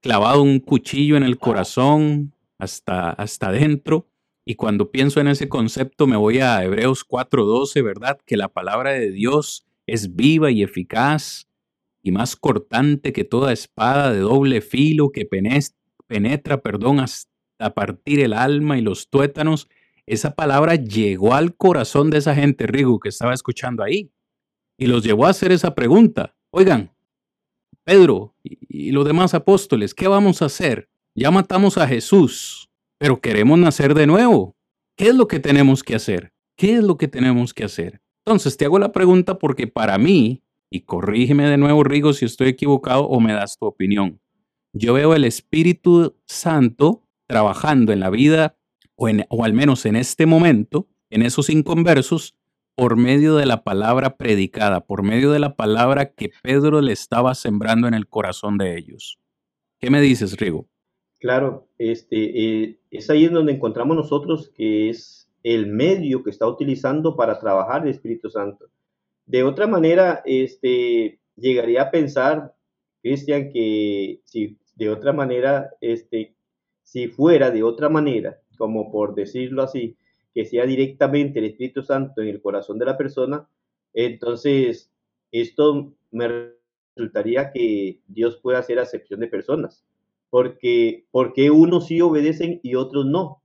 clavado un cuchillo en el corazón hasta, hasta adentro. Y cuando pienso en ese concepto me voy a Hebreos 4:12, ¿verdad? Que la palabra de Dios es viva y eficaz y más cortante que toda espada de doble filo que penetra, perdón, hasta partir el alma y los tuétanos, esa palabra llegó al corazón de esa gente, Rigo, que estaba escuchando ahí. Y los llevó a hacer esa pregunta. Oigan, Pedro y, los demás apóstoles, ¿qué vamos a hacer? Ya matamos a Jesús, pero queremos nacer de nuevo. ¿Qué es lo que tenemos que hacer? ¿Qué es lo que tenemos que hacer? Entonces te hago la pregunta porque para mí, y corrígeme de nuevo, Rigo, si estoy equivocado o me das tu opinión. Yo veo el Espíritu Santo trabajando en la vida, o, al menos en este momento, en esos inconversos, por medio de la palabra predicada, por medio de la palabra que Pedro le estaba sembrando en el corazón de ellos. ¿Qué me dices, Rigo? Claro, este, eh, es ahí en donde encontramos nosotros que es el medio que está utilizando para trabajar el Espíritu Santo. De otra manera, este, llegaría a pensar, Cristian, que si de otra manera, este, si fuera de otra manera, como por decirlo así, que sea directamente el Espíritu Santo en el corazón de la persona, entonces esto me resultaría que Dios puede hacer acepción de personas, porque porque unos sí obedecen y otros no.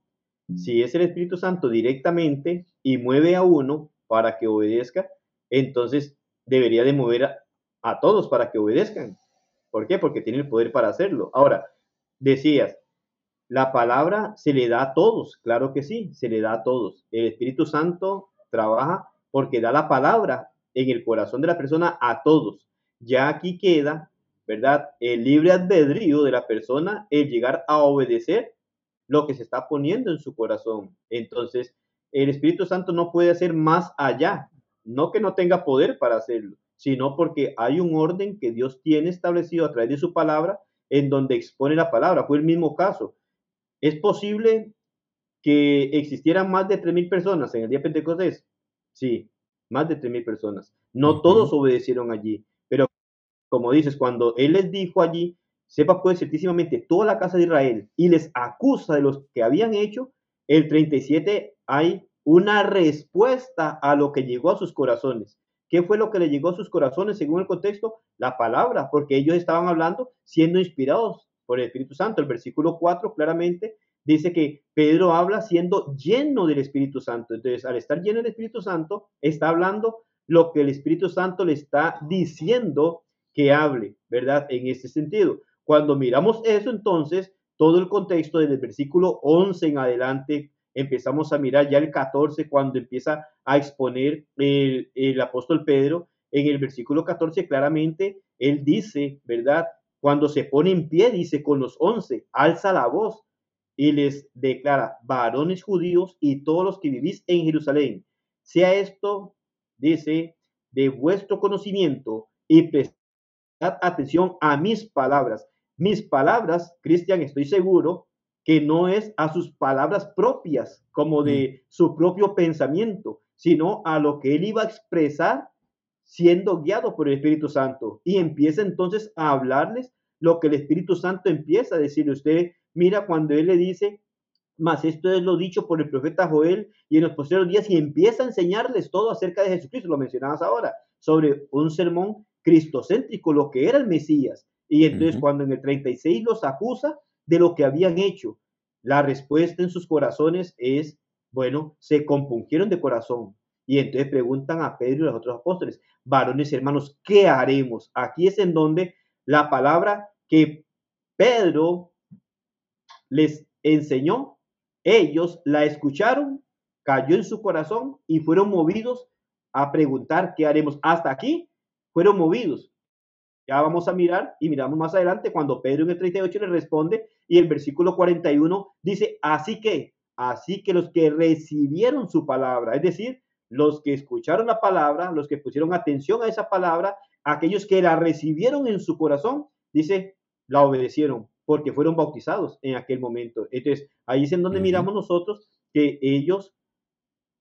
Si es el Espíritu Santo directamente y mueve a uno para que obedezca, entonces debería de mover a, a todos para que obedezcan. ¿Por qué? Porque tiene el poder para hacerlo. Ahora, decías, la palabra se le da a todos, claro que sí, se le da a todos. El Espíritu Santo trabaja porque da la palabra en el corazón de la persona a todos. Ya aquí queda, ¿verdad? El libre albedrío de la persona, el llegar a obedecer lo que se está poniendo en su corazón. Entonces, el Espíritu Santo no puede hacer más allá, no que no tenga poder para hacerlo, sino porque hay un orden que Dios tiene establecido a través de su palabra en donde expone la palabra. Fue el mismo caso. ¿Es posible que existieran más de 3.000 personas en el día de Pentecostés? Sí, más de 3.000 personas. No todos obedecieron allí, pero como dices, cuando Él les dijo allí, sepa pues ciertísimamente toda la casa de Israel y les acusa de los que habían hecho, el 37 hay una respuesta a lo que llegó a sus corazones. ¿Qué fue lo que le llegó a sus corazones según el contexto? La palabra, porque ellos estaban hablando siendo inspirados por el Espíritu Santo. El versículo 4 claramente dice que Pedro habla siendo lleno del Espíritu Santo. Entonces, al estar lleno del Espíritu Santo, está hablando lo que el Espíritu Santo le está diciendo que hable, ¿verdad? En ese sentido. Cuando miramos eso, entonces, todo el contexto desde el versículo 11 en adelante, empezamos a mirar ya el 14, cuando empieza a exponer el, el apóstol Pedro, en el versículo 14 claramente, él dice, ¿verdad? Cuando se pone en pie, dice con los once, alza la voz y les declara, varones judíos y todos los que vivís en Jerusalén, sea esto, dice, de vuestro conocimiento y prestad atención a mis palabras. Mis palabras, Cristian, estoy seguro que no es a sus palabras propias, como de su propio pensamiento, sino a lo que él iba a expresar siendo guiado por el Espíritu Santo. Y empieza entonces a hablarles lo que el Espíritu Santo empieza a decirle. Usted mira cuando Él le dice, más esto es lo dicho por el profeta Joel y en los posteriores días y empieza a enseñarles todo acerca de Jesucristo, lo mencionabas ahora, sobre un sermón cristocéntrico, lo que era el Mesías. Y entonces cuando en el 36 los acusa de lo que habían hecho, la respuesta en sus corazones es, bueno, se compungieron de corazón, y entonces preguntan a Pedro y a los otros apóstoles, varones hermanos, ¿qué haremos? Aquí es en donde la palabra que Pedro les enseñó, ellos la escucharon, cayó en su corazón y fueron movidos a preguntar qué haremos. Hasta aquí fueron movidos. Ya vamos a mirar y miramos más adelante cuando Pedro en el 38 le responde y el versículo 41 dice, así que, así que los que recibieron su palabra, es decir, los que escucharon la palabra, los que pusieron atención a esa palabra, aquellos que la recibieron en su corazón, dice, la obedecieron porque fueron bautizados en aquel momento. Entonces, ahí es en donde miramos nosotros que ellos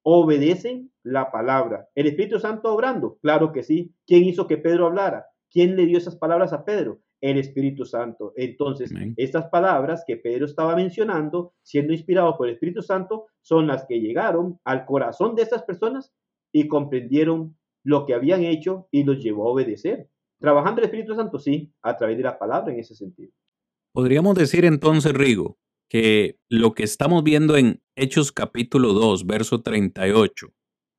obedecen la palabra. ¿El Espíritu Santo obrando? Claro que sí. ¿Quién hizo que Pedro hablara? ¿Quién le dio esas palabras a Pedro? El Espíritu Santo. Entonces, estas palabras que Pedro estaba mencionando, siendo inspirado por el Espíritu Santo, son las que llegaron al corazón de estas personas y comprendieron lo que habían hecho y los llevó a obedecer. Trabajando el Espíritu Santo, sí, a través de la palabra en ese sentido. Podríamos decir entonces, Rigo, que lo que estamos viendo en Hechos capítulo 2, verso 38,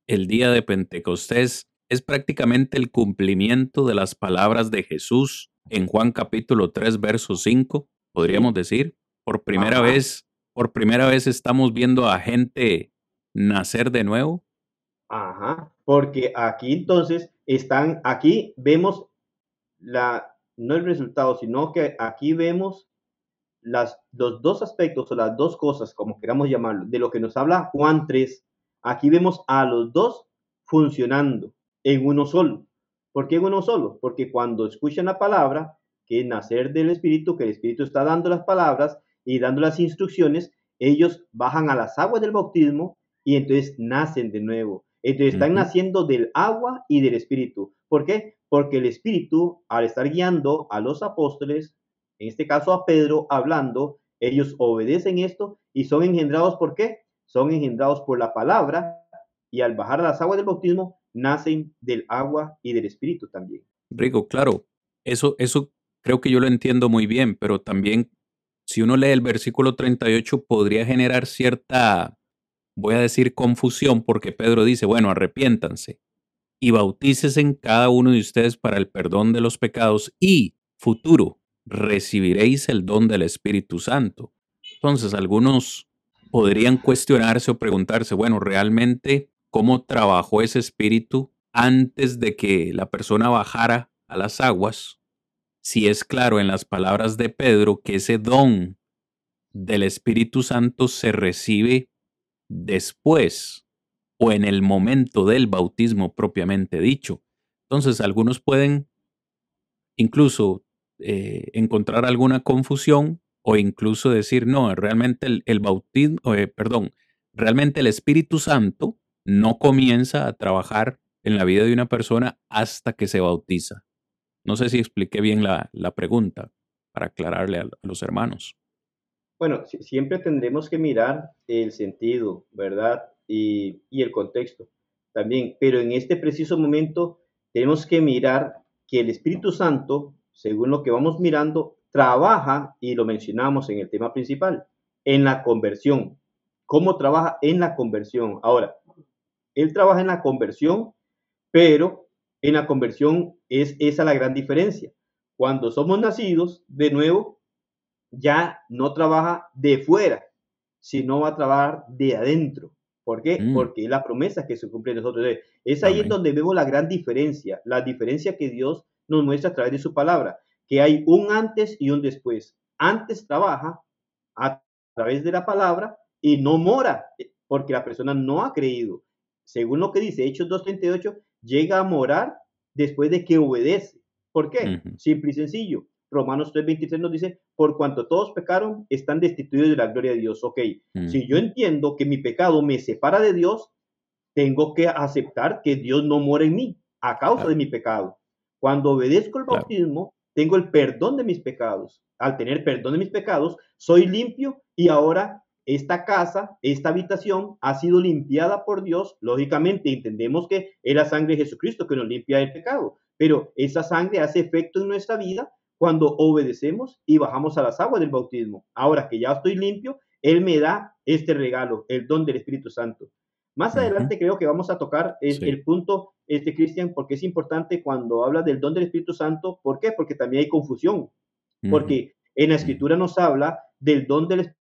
el día de Pentecostés, es prácticamente el cumplimiento de las palabras de Jesús en Juan capítulo 3, verso 5, podríamos decir. Por primera vez, por primera vez estamos viendo a gente nacer de nuevo. Ajá, porque aquí entonces están, aquí vemos la, no el resultado, sino que aquí vemos las, los dos aspectos o las dos cosas, como queramos llamarlo, de lo que nos habla Juan 3. Aquí vemos a los dos funcionando en uno solo. ¿Por qué en uno solo? Porque cuando escuchan la palabra, que es nacer del Espíritu, que el Espíritu está dando las palabras y dando las instrucciones, ellos bajan a las aguas del bautismo y entonces nacen de nuevo. Entonces están naciendo del agua y del Espíritu. ¿Por qué? Porque el Espíritu, al estar guiando a los apóstoles, en este caso a Pedro, hablando, ellos obedecen esto y son engendrados ¿por qué? Son engendrados por la palabra y al bajar a las aguas del bautismo nacen del agua y del espíritu también. Rico, claro, eso, eso creo que yo lo entiendo muy bien, pero también si uno lee el versículo 38 podría generar cierta, voy a decir, confusión, porque Pedro dice, bueno, arrepiéntanse y bautícese en cada uno de ustedes para el perdón de los pecados y futuro recibiréis el don del Espíritu Santo. Entonces, algunos podrían cuestionarse o preguntarse, bueno, realmente cómo trabajó ese espíritu antes de que la persona bajara a las aguas, si es claro en las palabras de Pedro que ese don del Espíritu Santo se recibe después o en el momento del bautismo propiamente dicho. Entonces algunos pueden incluso eh, encontrar alguna confusión o incluso decir, no, realmente el, bautismo, eh, perdón, realmente el Espíritu Santo no comienza a trabajar en la vida de una persona hasta que se bautiza. No sé si expliqué bien la, pregunta para aclararle a, los hermanos. Bueno, siempre tendremos que mirar el sentido, ¿verdad? Y, y, el contexto también. Pero en este preciso momento tenemos que mirar que el Espíritu Santo, según lo que vamos mirando, trabaja, y lo mencionamos en el tema principal, en la conversión. ¿Cómo trabaja en la conversión? Ahora, él trabaja en la conversión, pero en la conversión es esa la gran diferencia. Cuando somos nacidos, de nuevo, ya no trabaja de fuera, sino va a trabajar de adentro. ¿Por qué? Mm. Porque es la promesa que se cumple en nosotros. Es ahí en donde vemos la gran diferencia, la diferencia que Dios nos muestra a través de su palabra, que hay un antes y un después. Antes trabaja a través de la palabra y no mora, porque la persona no ha creído según lo que dice Hechos 2.38, llega a morar después de que obedece. ¿Por qué? Simple y sencillo. Romanos 3.23 nos dice, por cuanto todos pecaron, están destituidos de la gloria de Dios. Ok, si yo entiendo que mi pecado me separa de Dios, tengo que aceptar que Dios no mora en mí a causa de mi pecado. Cuando obedezco el bautismo, tengo el perdón de mis pecados. Al tener perdón de mis pecados, soy limpio y ahora esta casa, esta habitación ha sido limpiada por Dios. Lógicamente entendemos que es la sangre de Jesucristo que nos limpia del pecado, pero esa sangre hace efecto en nuestra vida cuando obedecemos y bajamos a las aguas del bautismo. Ahora que ya estoy limpio, Él me da este regalo, el don del Espíritu Santo. Más adelante creo que vamos a tocar el punto, este Cristian, porque es importante cuando habla del don del Espíritu Santo. ¿Por qué? Porque también hay confusión. Porque en la Escritura nos habla del don del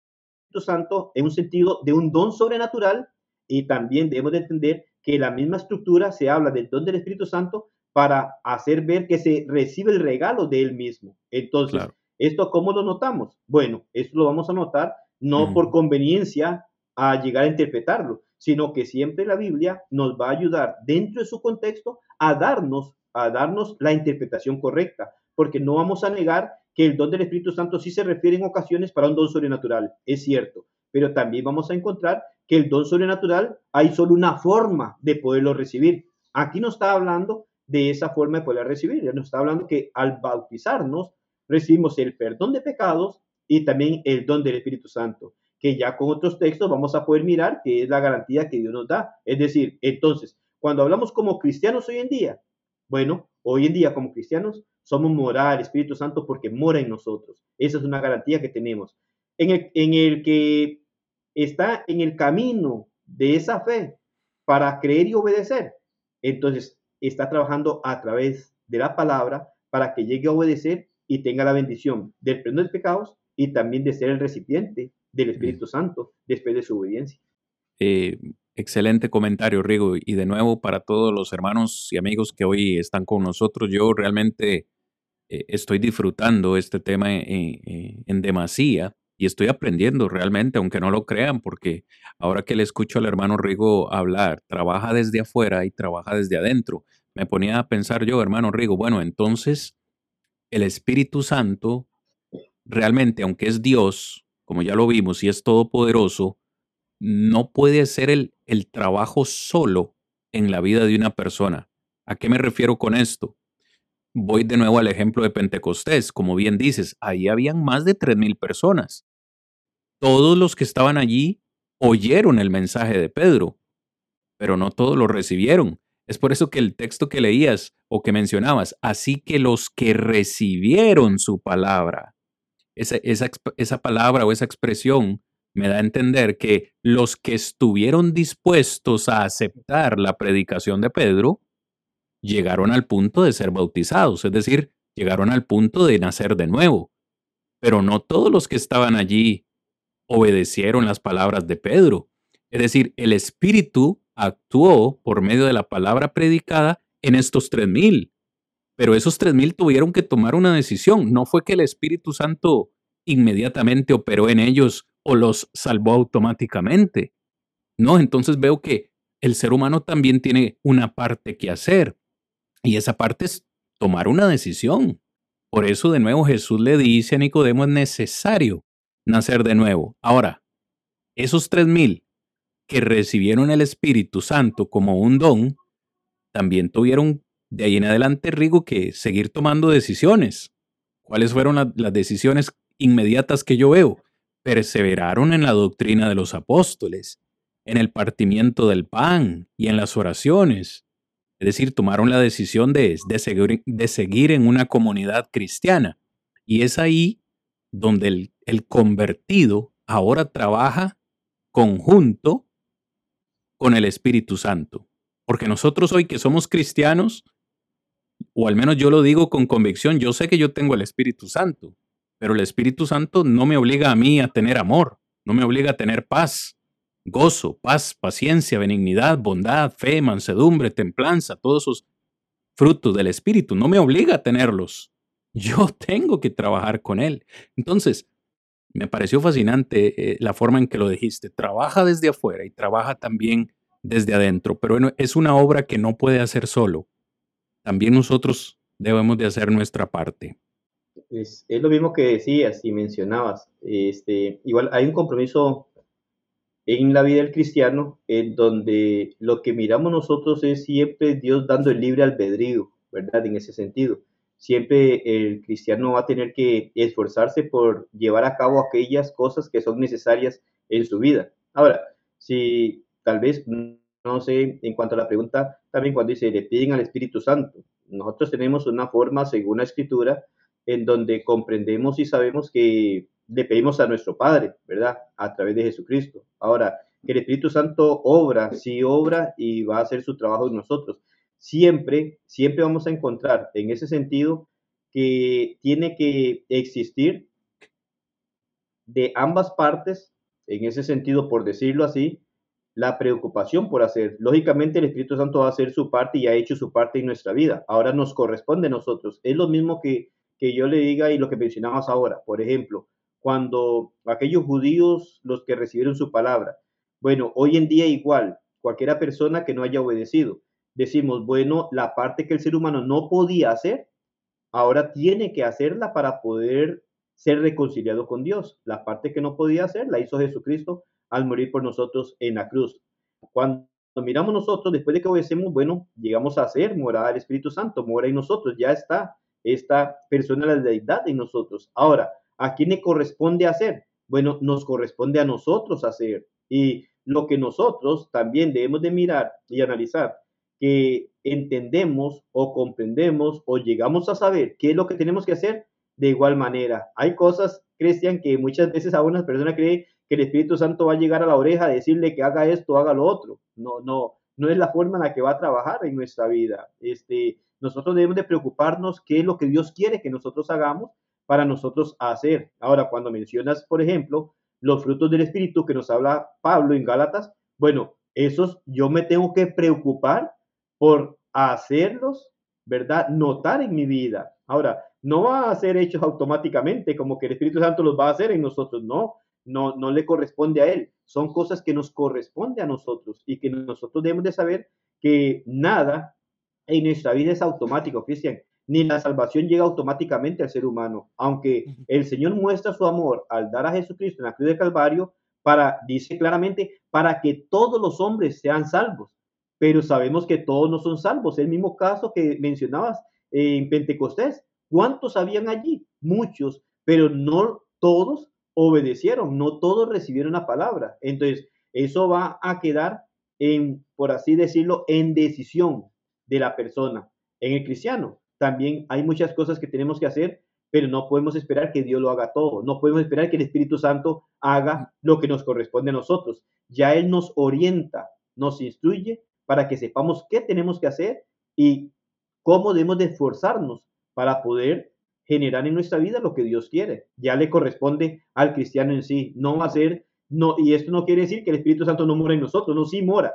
Espíritu Santo en un sentido de un don sobrenatural y también debemos de entender que la misma estructura se habla del don del Espíritu Santo para hacer ver que se recibe el regalo de él mismo. Entonces, ¿esto cómo lo notamos? Bueno, esto lo vamos a notar no por conveniencia a llegar a interpretarlo, sino que siempre la Biblia nos va a ayudar dentro de su contexto a darnos, a darnos la interpretación correcta, porque no vamos a negar que el don del Espíritu Santo sí se refiere en ocasiones para un don sobrenatural, es cierto, pero también vamos a encontrar que el don sobrenatural hay solo una forma de poderlo recibir. Aquí no está hablando de esa forma de poder recibir, nos está hablando que al bautizarnos recibimos el perdón de pecados y también el don del Espíritu Santo, que ya con otros textos vamos a poder mirar que es la garantía que Dios nos da. Es decir, entonces, cuando hablamos como cristianos hoy en día, bueno, hoy en día como cristianos somos moral, Espíritu Santo, porque mora en nosotros. Esa es una garantía que tenemos. en el, en el que está en el camino de esa fe para creer y obedecer, entonces está trabajando a través de la palabra para que llegue a obedecer y tenga la bendición del perdón de pecados y también de ser el recipiente del Espíritu Santo después de su obediencia. Eh, excelente comentario, Rigo. Y de nuevo, para todos los hermanos y amigos que hoy están con nosotros, yo realmente eh, estoy disfrutando este tema en demasía y estoy aprendiendo realmente, aunque no lo crean, porque ahora que le escucho al hermano Rigo hablar, trabaja desde afuera y trabaja desde adentro. Me ponía a pensar yo, hermano Rigo, bueno, entonces el Espíritu Santo realmente, aunque es Dios, como ya lo vimos, y es todopoderoso, no puede hacer el, el trabajo solo en la vida de una persona. ¿A qué me refiero con esto? Voy de nuevo al ejemplo de Pentecostés. Como bien dices, ahí habían más de 3.000 personas todos los que estaban allí oyeron el mensaje de Pedro, pero no todos lo recibieron. Es por eso que el texto que leías o que mencionabas, así que los que recibieron su palabra, esa, esa, palabra o esa expresión me da a entender que los que estuvieron dispuestos a aceptar la predicación de Pedro, llegaron al punto de ser bautizados, es decir, llegaron al punto de nacer de nuevo. Pero no todos los que estaban allí obedecieron las palabras de Pedro. Es decir, el Espíritu actuó por medio de la palabra predicada en estos tres mil. Pero esos tres mil tuvieron que tomar una decisión. No fue que el Espíritu Santo inmediatamente operó en ellos o los salvó automáticamente. No, entonces veo que el ser humano también tiene una parte que hacer. Y esa parte es tomar una decisión. Por eso de nuevo Jesús le dice a Nicodemo es necesario nacer de nuevo. Ahora, esos tres mil que recibieron el Espíritu Santo como un don, también tuvieron de ahí en adelante, Rigo, que seguir tomando decisiones. ¿Cuáles fueron las decisiones inmediatas que yo veo? Perseveraron en la doctrina de los apóstoles, en el partimiento del pan y en las oraciones. Es decir, tomaron la decisión de, de, seguir, en una comunidad cristiana. Y es ahí donde el el convertido ahora trabaja conjunto con el Espíritu Santo. Porque nosotros hoy que somos cristianos, o al menos yo lo digo con convicción, yo sé que yo tengo el Espíritu Santo, pero el Espíritu Santo no me obliga a mí a tener amor, no me obliga a tener paz, gozo, paz, paciencia, benignidad, bondad, fe, mansedumbre, templanza, todos esos frutos del Espíritu, no me obliga a tenerlos. Yo tengo que trabajar con Él. Entonces, me pareció fascinante eh, la forma en que lo dijiste. Trabaja desde afuera y trabaja también desde adentro, pero es una obra que no puede hacer solo. También nosotros debemos de hacer nuestra parte. Es, es lo mismo que decías y mencionabas. Este, igual hay un compromiso en la vida del cristiano en donde lo que miramos nosotros es siempre Dios dando el libre albedrío, ¿verdad? En ese sentido siempre el cristiano va a tener que esforzarse por llevar a cabo aquellas cosas que son necesarias en su vida. Ahora, si tal vez, no sé, en cuanto a la pregunta, también cuando dice, le piden al Espíritu Santo, nosotros tenemos una forma, según la Escritura, en donde comprendemos y sabemos que le pedimos a nuestro Padre, ¿verdad? A través de Jesucristo. Ahora, que el Espíritu Santo obra, sí obra y va a hacer su trabajo en nosotros siempre, siempre vamos a encontrar en ese sentido que tiene que existir de ambas partes, en ese sentido, por decirlo así, la preocupación por hacer. Lógicamente el Espíritu Santo va a hacer su parte y ha hecho su parte en nuestra vida. Ahora nos corresponde a nosotros. Es lo mismo que, que yo le diga y lo que mencionamos ahora. Por ejemplo, cuando aquellos judíos, los que recibieron su palabra, bueno, hoy en día igual, cualquiera persona que no haya obedecido, decimos, bueno, la parte que el ser humano no podía hacer, ahora tiene que hacerla para poder ser reconciliado con Dios. La parte que no podía hacer la hizo Jesucristo al morir por nosotros en la cruz. Cuando miramos nosotros, después de que obedecemos, bueno, llegamos a ser morada del Espíritu Santo, mora en nosotros, ya está esta persona, la deidad en nosotros. Ahora, ¿a quién le corresponde hacer? Bueno, nos corresponde a nosotros hacer. Y lo que nosotros también debemos de mirar y analizar que entendemos o comprendemos o llegamos a saber qué es lo que tenemos que hacer, de igual manera. Hay cosas, Cristian, que muchas veces a una persona cree que el Espíritu Santo va a llegar a la oreja a decirle que haga esto, haga lo otro. No, no, no es la forma en la que va a trabajar en nuestra vida. Este, nosotros debemos de preocuparnos qué es lo que Dios quiere que nosotros hagamos para nosotros hacer. Ahora, cuando mencionas, por ejemplo, los frutos del Espíritu que nos habla Pablo en Gálatas, bueno, esos yo me tengo que preocupar por hacerlos, ¿verdad? Notar en mi vida. Ahora, no va a ser hechos automáticamente, como que el Espíritu Santo los va a hacer en nosotros, no, no, no le corresponde a Él. Son cosas que nos corresponde a nosotros y que nosotros debemos de saber que nada en nuestra vida es automático, Cristian. Ni la salvación llega automáticamente al ser humano, aunque el Señor muestra su amor al dar a Jesucristo en la cruz de Calvario para, dice claramente, para que todos los hombres sean salvos. Pero sabemos que todos no son salvos. El mismo caso que mencionabas en Pentecostés. ¿Cuántos habían allí? Muchos, pero no todos obedecieron, no todos recibieron la palabra. Entonces, eso va a quedar en, por así decirlo, en decisión de la persona. En el cristiano también hay muchas cosas que tenemos que hacer, pero no podemos esperar que Dios lo haga todo. No podemos esperar que el Espíritu Santo haga lo que nos corresponde a nosotros. Ya Él nos orienta, nos instruye para que sepamos qué tenemos que hacer y cómo debemos de esforzarnos para poder generar en nuestra vida lo que Dios quiere. Ya le corresponde al cristiano en sí. No va a ser, no, y esto no quiere decir que el Espíritu Santo no mora en nosotros, no, sí mora,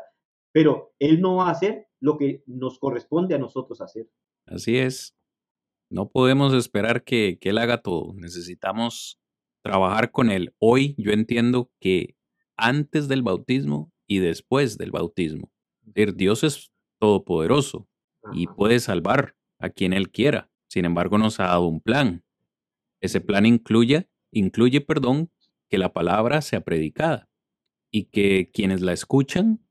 pero Él no va a hacer lo que nos corresponde a nosotros hacer. Así es. No podemos esperar que, que Él haga todo. Necesitamos trabajar con Él. Hoy yo entiendo que antes del bautismo y después del bautismo, Dios es todopoderoso y puede salvar a quien Él quiera. Sin embargo, nos ha dado un plan. Ese plan incluye, incluye, perdón, que la palabra sea predicada y que quienes la escuchan,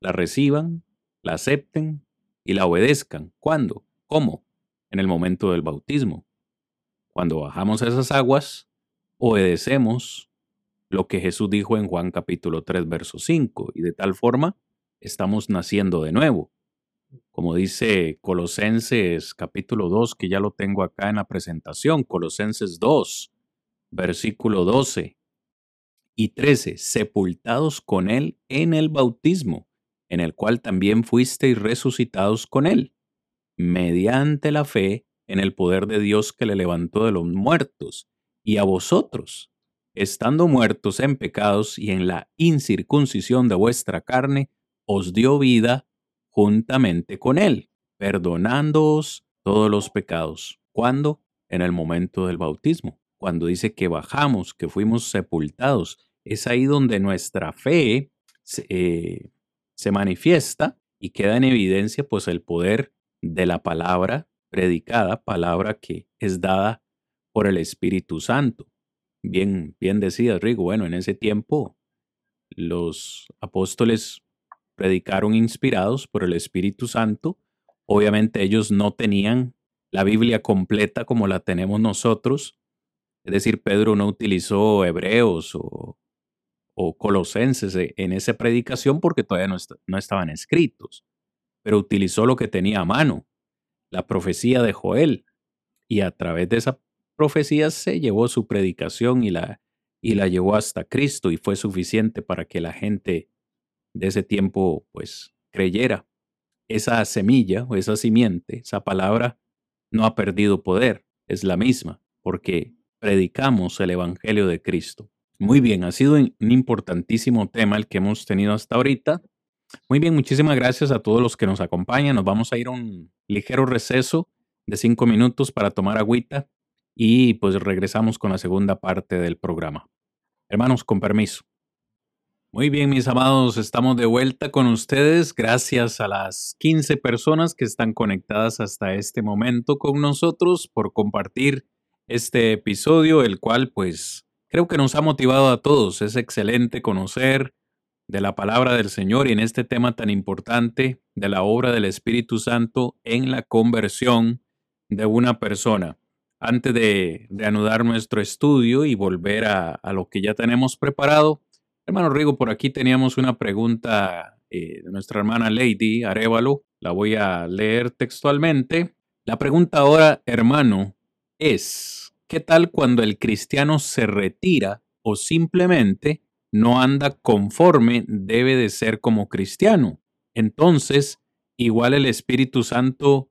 la reciban, la acepten y la obedezcan. ¿Cuándo? ¿Cómo? En el momento del bautismo. Cuando bajamos a esas aguas, obedecemos lo que Jesús dijo en Juan capítulo 3, verso 5, y de tal forma estamos naciendo de nuevo como dice Colosenses capítulo 2, que ya lo tengo acá en la presentación, Colosenses 2, versículo 12 y 13, sepultados con Él en el bautismo, en el cual también fuisteis resucitados con Él, mediante la fe en el poder de Dios que le levantó de los muertos, y a vosotros, estando muertos en pecados y en la incircuncisión de vuestra carne, os dio vida juntamente con Él, perdonándoos todos los pecados. ¿Cuándo? En el momento del bautismo. Cuando dice que bajamos, que fuimos sepultados, es ahí donde nuestra fe eh, se manifiesta y queda en evidencia pues el poder de la palabra predicada, palabra que es dada por el Espíritu Santo. Bien, bien decía Rigo, bueno, en ese tiempo los apóstoles predicaron inspirados por el Espíritu Santo. Obviamente ellos no tenían la Biblia completa como la tenemos nosotros. Es decir, Pedro no utilizó hebreos o, colosenses e, en esa predicación porque todavía no, no estaban escritos, pero utilizó lo que tenía a mano, la profecía de Joel, y a través de esa profecía se llevó su predicación y la, y la llevó hasta Cristo y fue suficiente para que la gente de ese tiempo pues creyera. Esa semilla o esa simiente, esa palabra, no ha perdido poder, es la misma, porque predicamos el Evangelio de Cristo. Muy bien, ha sido un importantísimo tema el que hemos tenido hasta ahorita. Muy bien, muchísimas gracias a todos los que nos acompañan. Nos vamos a ir a un ligero receso de cinco minutos para tomar agüita y pues regresamos con la segunda parte del programa. Hermanos, con permiso. Muy bien, mis amados, estamos de vuelta con ustedes gracias a las 15 personas que están conectadas hasta este momento con nosotros por compartir este episodio, el cual pues creo que nos ha motivado a todos. Es excelente conocer de la palabra del Señor y en este tema tan importante de la obra del Espíritu Santo en la conversión de una persona. Antes de, anudar nuestro estudio y volver a, a lo que ya tenemos preparado, Hermano Rigo, por aquí teníamos una pregunta eh, de nuestra hermana Lady Arevalo. La voy a leer textualmente. La pregunta ahora, hermano, es, ¿qué tal cuando el cristiano se retira o simplemente no anda conforme debe de ser como cristiano? Entonces, igual el Espíritu Santo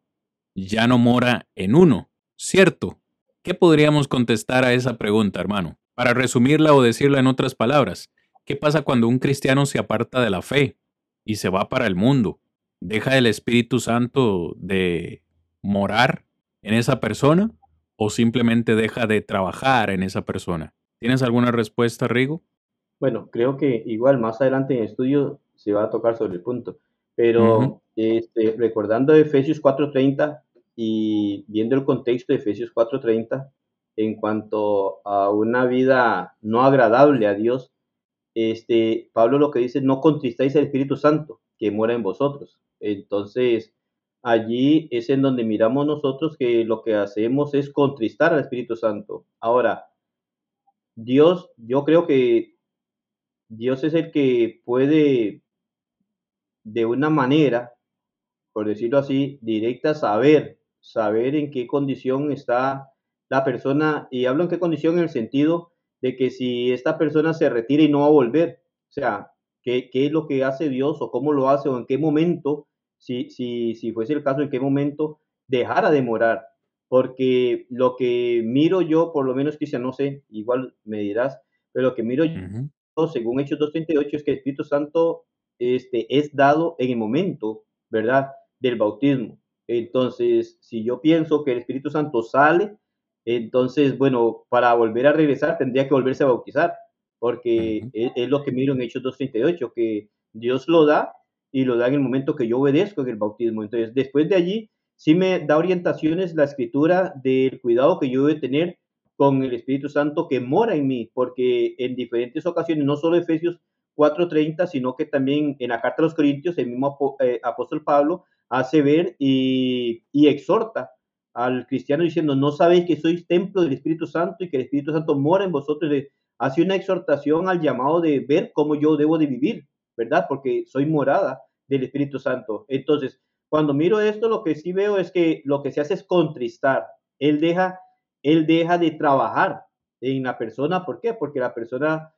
ya no mora en uno, ¿cierto? ¿Qué podríamos contestar a esa pregunta, hermano? Para resumirla o decirla en otras palabras, ¿qué pasa cuando un cristiano se aparta de la fe y se va para el mundo? ¿Deja el Espíritu Santo de morar en esa persona o simplemente deja de trabajar en esa persona? ¿Tienes alguna respuesta, Rigo? Bueno, creo que igual más adelante en el estudio se va a tocar sobre el punto, pero este, recordando Efesios 4:30 y viendo el contexto de Efesios 4:30 en cuanto a una vida no agradable a Dios, este, Pablo lo que dice, no contristáis al Espíritu Santo que mora en vosotros. Entonces, allí es en donde miramos nosotros que lo que hacemos es contristar al Espíritu Santo. Ahora, Dios, yo creo que Dios es el que puede, de una manera, por decirlo así, directa, saber, saber en qué condición está la persona, y hablo en qué condición en el sentido de que si esta persona se retira y no va a volver, o sea, qué, qué es lo que hace Dios o cómo lo hace o en qué momento si, si, si fuese el caso, en qué momento dejara de morar. Porque lo que miro yo, por lo menos quizá no sé, igual me dirás, pero lo que miro yo, según Hechos 2.38, es que el Espíritu Santo este, es dado en el momento, ¿verdad?, del bautismo. Entonces, si yo pienso que el Espíritu Santo sale, entonces, bueno, para volver a regresar tendría que volverse a bautizar, porque es, es, lo que miro en Hechos 2.38, que Dios lo da y lo da en el momento que yo obedezco en el bautismo. Entonces, después de allí, sí me da orientaciones la escritura del cuidado que yo debo tener con el Espíritu Santo que mora en mí, porque en diferentes ocasiones, no solo Efesios 4:30, sino que también en la carta a los Corintios, el mismo eh, apóstol Pablo hace ver y, y, exhorta al cristiano diciendo, no sabéis que sois templo del Espíritu Santo y que el Espíritu Santo mora en vosotros. Hace una exhortación al llamado de ver cómo yo debo de vivir. ¿Verdad? Porque soy morada del Espíritu Santo. Entonces, cuando miro esto, lo que sí veo es que lo que se hace es contristar. Él deja, él deja de trabajar en la persona. ¿Por qué? Porque la persona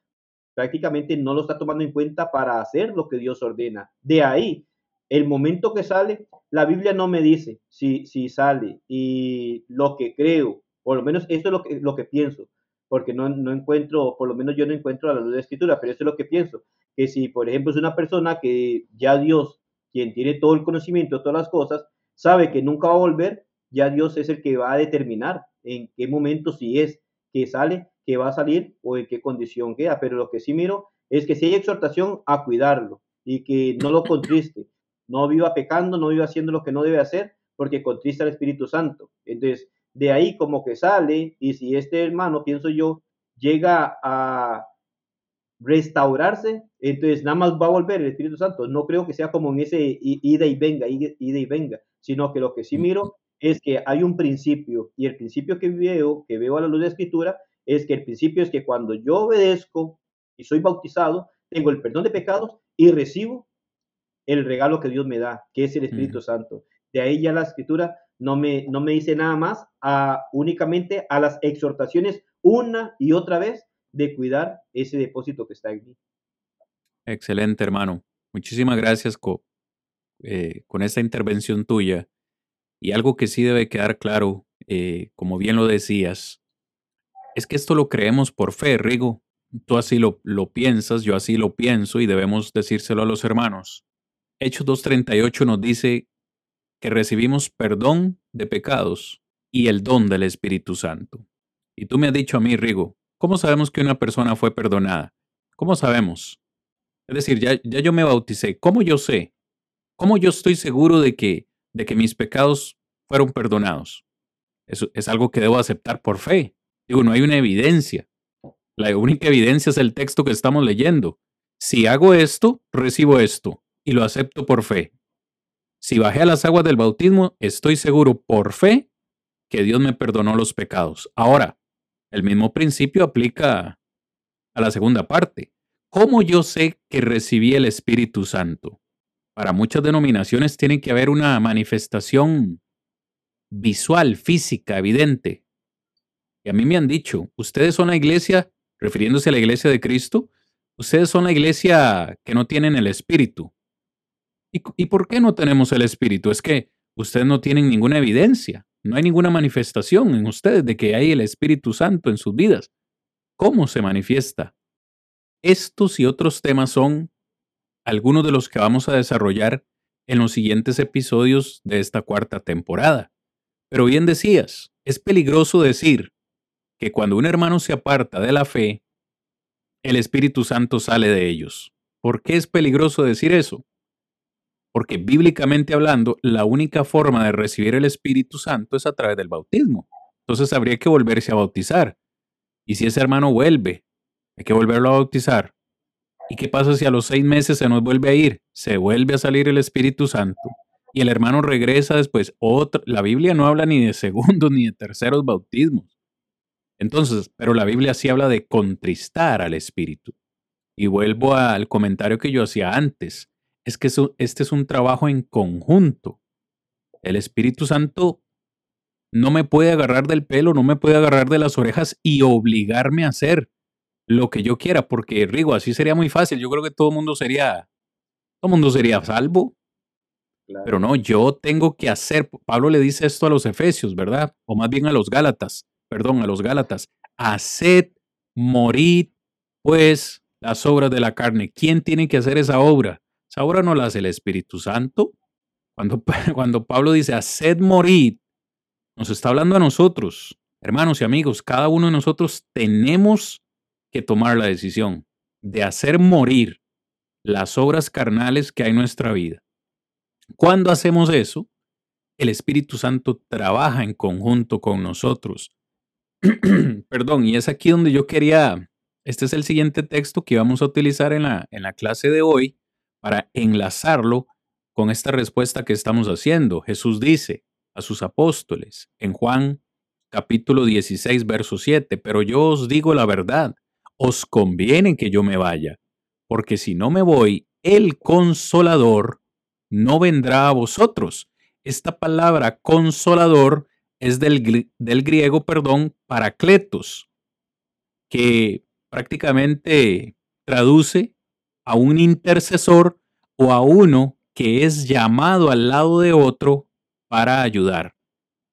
prácticamente no lo está tomando en cuenta para hacer lo que Dios ordena. De ahí, el momento que sale, la Biblia no me dice si, si sale y lo que creo, por lo menos eso es lo que, lo que pienso, porque no, no encuentro, por lo menos yo no encuentro la luz de la escritura, pero eso es lo que pienso que si, por ejemplo, es una persona que ya Dios, quien tiene todo el conocimiento de todas las cosas, sabe que nunca va a volver, ya Dios es el que va a determinar en qué momento si es que sale, que va a salir o en qué condición queda. Pero lo que sí miro es que si hay exhortación a cuidarlo y que no lo contriste, no viva pecando, no viva haciendo lo que no debe hacer, porque contrista al Espíritu Santo. Entonces, de ahí como que sale, y si este hermano, pienso yo, llega a restaurarse, entonces nada más va a volver el Espíritu Santo. No creo que sea como en ese ida y venga, ida y venga, sino que lo que sí miro es que hay un principio y el principio que veo, que veo a la luz de la escritura, es que el principio es que cuando yo obedezco y soy bautizado, tengo el perdón de pecados y recibo el regalo que Dios me da, que es el Espíritu Santo. De ahí ya la escritura no me, no me dice nada más a, únicamente a las exhortaciones una y otra vez de cuidar ese depósito que está aquí. Excelente, hermano. Muchísimas gracias eh, con esta intervención tuya. Y algo que sí debe quedar claro, eh, como bien lo decías, es que esto lo creemos por fe, Rigo. Tú así lo, lo piensas, yo así lo pienso y debemos decírselo a los hermanos. Hechos 2.38 nos dice que recibimos perdón de pecados y el don del Espíritu Santo. Y tú me has dicho a mí, Rigo, ¿Cómo sabemos que una persona fue perdonada? ¿Cómo sabemos? Es decir, ya, ya yo me bauticé. ¿Cómo yo sé? ¿Cómo yo estoy seguro de que, de que mis pecados fueron perdonados? Eso es algo que debo aceptar por fe. Digo, no hay una evidencia. La única evidencia es el texto que estamos leyendo. Si hago esto, recibo esto y lo acepto por fe. Si bajé a las aguas del bautismo, estoy seguro por fe que Dios me perdonó los pecados. Ahora, el mismo principio aplica a la segunda parte. ¿Cómo yo sé que recibí el Espíritu Santo? Para muchas denominaciones tiene que haber una manifestación visual, física, evidente. Y a mí me han dicho, ustedes son la iglesia, refiriéndose a la iglesia de Cristo, ustedes son la iglesia que no tienen el Espíritu. ¿Y, ¿Y por qué no tenemos el Espíritu? Es que ustedes no tienen ninguna evidencia, no hay ninguna manifestación en ustedes de que hay el Espíritu Santo en sus vidas. ¿Cómo se manifiesta? Estos y otros temas son algunos de los que vamos a desarrollar en los siguientes episodios de esta cuarta temporada. Pero bien decías, es peligroso decir que cuando un hermano se aparta de la fe, el Espíritu Santo sale de ellos. ¿Por qué es peligroso decir eso? Porque bíblicamente hablando, la única forma de recibir el Espíritu Santo es a través del bautismo. Entonces habría que volverse a bautizar. Y si ese hermano vuelve, hay que volverlo a bautizar. ¿Y qué pasa si a los seis meses se nos vuelve a ir? Se vuelve a salir el Espíritu Santo. Y el hermano regresa después. La Biblia no habla ni de segundos ni de terceros bautismos. Entonces, pero la Biblia sí habla de contristar al Espíritu. Y vuelvo al comentario que yo hacía antes es que este es un trabajo en conjunto. El Espíritu Santo no me puede agarrar del pelo, no me puede agarrar de las orejas y obligarme a hacer lo que yo quiera, porque Rigo, así sería muy fácil. Yo creo que todo el mundo sería, todo mundo sería salvo. Pero no, yo tengo que hacer. Pablo le dice esto a los Efesios, ¿verdad? O más bien a los Gálatas, perdón, a los Gálatas. Haced morir, pues, las obras de la carne. ¿Quién tiene que hacer esa obra? Esa obra no la hace el Espíritu Santo. Cuando, cuando Pablo dice, haced morir, nos está hablando a nosotros, hermanos y amigos, cada uno de nosotros tenemos que tomar la decisión de hacer morir las obras carnales que hay en nuestra vida. Cuando hacemos eso, el Espíritu Santo trabaja en conjunto con nosotros. Perdón, y es aquí donde yo quería, este es el siguiente texto que vamos a utilizar en la, en la clase de hoy, para enlazarlo con esta respuesta que estamos haciendo. Jesús dice a sus apóstoles en Juan capítulo 16, verso 7, pero yo os digo la verdad, os conviene que yo me vaya, porque si no me voy, el consolador no vendrá a vosotros. Esta palabra consolador es del, del griego, perdón, paracletos, que prácticamente traduce a un intercesor o a uno que es llamado al lado de otro para ayudar.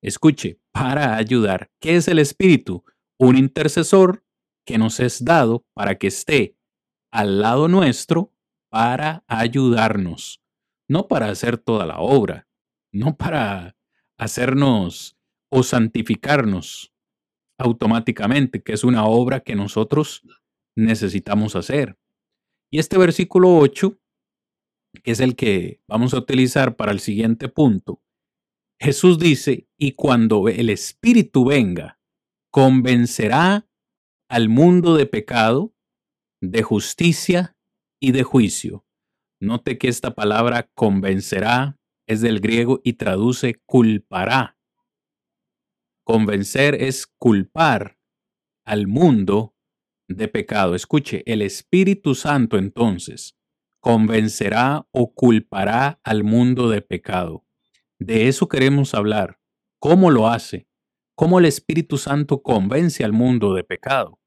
Escuche, para ayudar. ¿Qué es el Espíritu? Un intercesor que nos es dado para que esté al lado nuestro para ayudarnos, no para hacer toda la obra, no para hacernos o santificarnos automáticamente, que es una obra que nosotros necesitamos hacer. Y este versículo 8, que es el que vamos a utilizar para el siguiente punto, Jesús dice, y cuando el Espíritu venga, convencerá al mundo de pecado, de justicia y de juicio. Note que esta palabra convencerá es del griego y traduce culpará. Convencer es culpar al mundo de pecado. Escuche, el Espíritu Santo entonces convencerá o culpará al mundo de pecado. De eso queremos hablar. ¿Cómo lo hace? ¿Cómo el Espíritu Santo convence al mundo de pecado?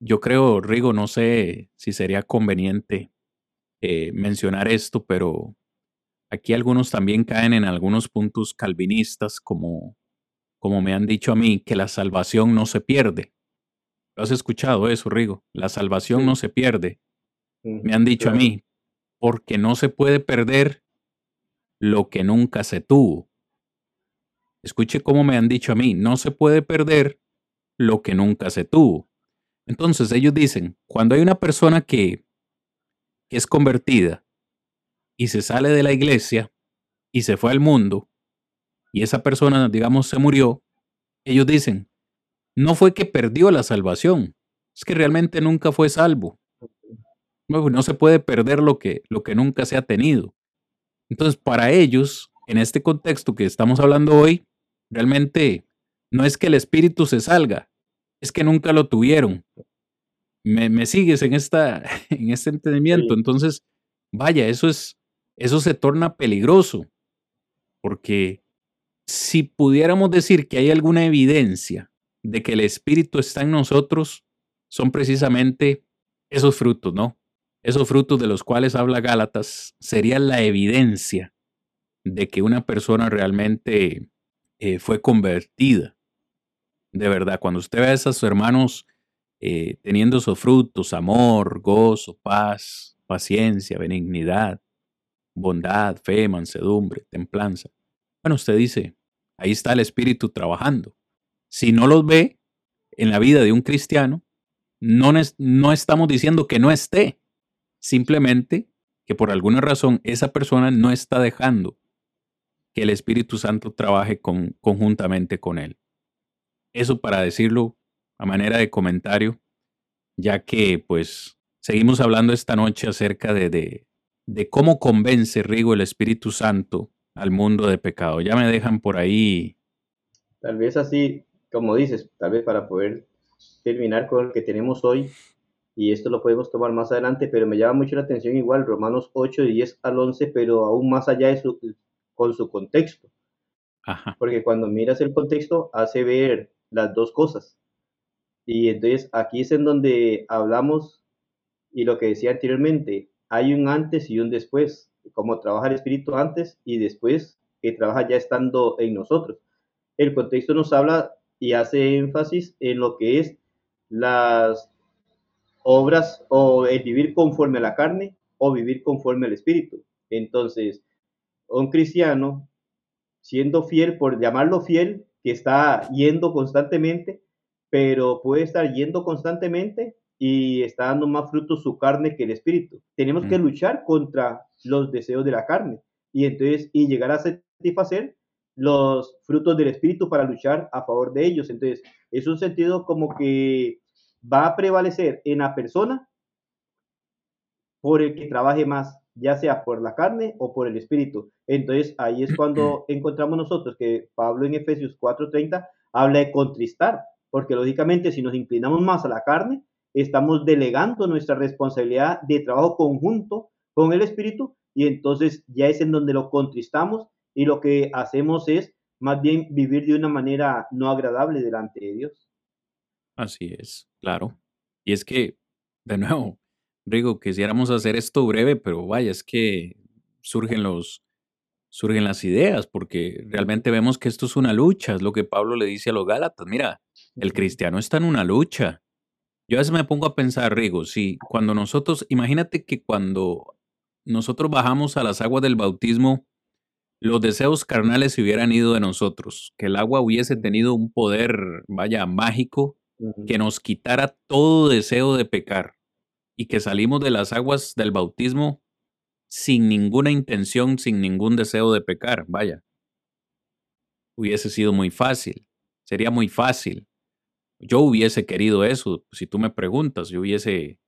Yo creo, Rigo, no sé si sería conveniente eh, mencionar esto, pero aquí algunos también caen en algunos puntos calvinistas, como, como me han dicho a mí, que la salvación no se pierde has escuchado eso, Rigo? La salvación no se pierde. Me han dicho a mí, porque no se puede perder lo que nunca se tuvo. Escuche cómo me han dicho a mí, no se puede perder lo que nunca se tuvo. Entonces ellos dicen, cuando hay una persona que, que es convertida y se sale de la iglesia y se fue al mundo, y esa persona, digamos, se murió, ellos dicen, no fue que perdió la salvación, es que realmente nunca fue salvo. No, se puede perder lo que, lo que nunca se ha tenido. Entonces, para ellos, en este contexto que estamos hablando hoy, realmente no es que el espíritu se salga, es que nunca lo tuvieron. Me, sigues en, esta, en este entendimiento. Entonces, vaya, eso es, eso se torna peligroso, porque si pudiéramos decir que hay alguna evidencia de que el Espíritu está en nosotros son precisamente esos frutos, ¿no? Esos frutos de los cuales habla Gálatas serían la evidencia de que una persona realmente eh, fue convertida. De verdad, cuando usted ve a esos hermanos eh, teniendo esos frutos, amor, gozo, paz, paciencia, benignidad, bondad, fe, mansedumbre, templanza. Bueno, usted dice, ahí está el Espíritu trabajando. Si no los ve en la vida de un cristiano, no, no estamos diciendo que no esté, simplemente que por alguna razón esa persona no está dejando que el Espíritu Santo trabaje con, conjuntamente con él. Eso para decirlo a manera de comentario, ya que pues seguimos hablando esta noche acerca de, de, de cómo convence Rigo el Espíritu Santo al mundo de pecado. Ya me dejan por ahí. Tal vez así, como dices, tal vez para poder terminar con lo que tenemos hoy, y esto lo podemos tomar más adelante, pero me llama mucho la atención igual Romanos 8, 10 al 11, pero aún más allá de su, con su contexto. Porque cuando miras el contexto hace ver las dos cosas. Y entonces aquí es en donde hablamos y lo que decía anteriormente, hay un antes y un después, como trabaja el espíritu antes y después que trabaja ya estando en nosotros. El contexto nos habla y hace énfasis en lo que es las obras o el vivir conforme a la carne o vivir conforme al espíritu. Entonces, un cristiano, siendo fiel, por llamarlo fiel, que está yendo constantemente, pero puede estar yendo constantemente y está dando más frutos su carne que el espíritu. Tenemos que mm. luchar contra los deseos de la carne y entonces y llegar a satisfacer los frutos del espíritu para luchar a favor de ellos. Entonces, es un sentido como que va a prevalecer en la persona por el que trabaje más, ya sea por la carne o por el espíritu. Entonces, ahí es cuando encontramos nosotros que Pablo en Efesios 4:30 habla de contristar, porque lógicamente si nos inclinamos más a la carne, estamos delegando nuestra responsabilidad de trabajo conjunto con el espíritu y entonces ya es en donde lo contristamos y lo que hacemos es más bien vivir de una manera no agradable delante de Dios. Así es, claro. Y es que, de nuevo, Rigo, quisiéramos hacer esto breve, pero vaya, es que surgen los surgen las ideas, porque realmente vemos que esto es una lucha, es lo que Pablo le dice a los Gálatas. Mira, el cristiano está en una lucha. Yo a veces me pongo a pensar, Rigo, si cuando nosotros, imagínate que cuando nosotros bajamos a las aguas del bautismo, los deseos carnales se hubieran ido de nosotros, que el agua hubiese tenido un poder, vaya, mágico, que nos quitara todo deseo de pecar y que salimos de las aguas del bautismo sin ninguna intención, sin ningún deseo de pecar, vaya. Hubiese sido muy fácil, sería muy fácil. Yo hubiese querido eso, si tú me preguntas, yo hubiese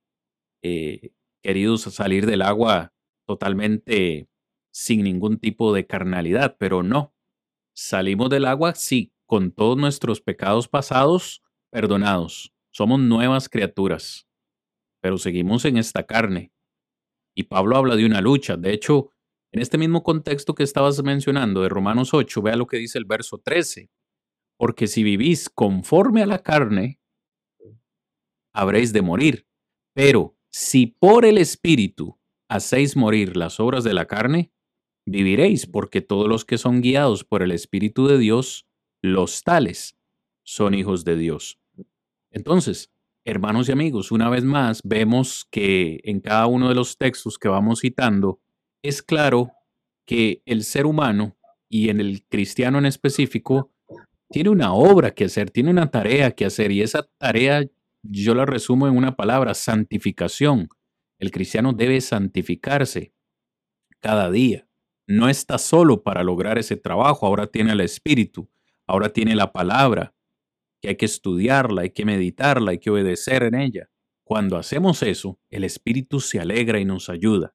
eh, querido salir del agua totalmente sin ningún tipo de carnalidad, pero no. Salimos del agua, sí, con todos nuestros pecados pasados perdonados. Somos nuevas criaturas, pero seguimos en esta carne. Y Pablo habla de una lucha. De hecho, en este mismo contexto que estabas mencionando de Romanos 8, vea lo que dice el verso 13. Porque si vivís conforme a la carne, habréis de morir. Pero si por el Espíritu hacéis morir las obras de la carne, viviréis, porque todos los que son guiados por el Espíritu de Dios, los tales son hijos de Dios. Entonces, hermanos y amigos, una vez más vemos que en cada uno de los textos que vamos citando, es claro que el ser humano y en el cristiano en específico tiene una obra que hacer, tiene una tarea que hacer y esa tarea yo la resumo en una palabra, santificación. El cristiano debe santificarse cada día. No está solo para lograr ese trabajo, ahora tiene el Espíritu, ahora tiene la palabra, que hay que estudiarla, hay que meditarla, hay que obedecer en ella. Cuando hacemos eso, el Espíritu se alegra y nos ayuda.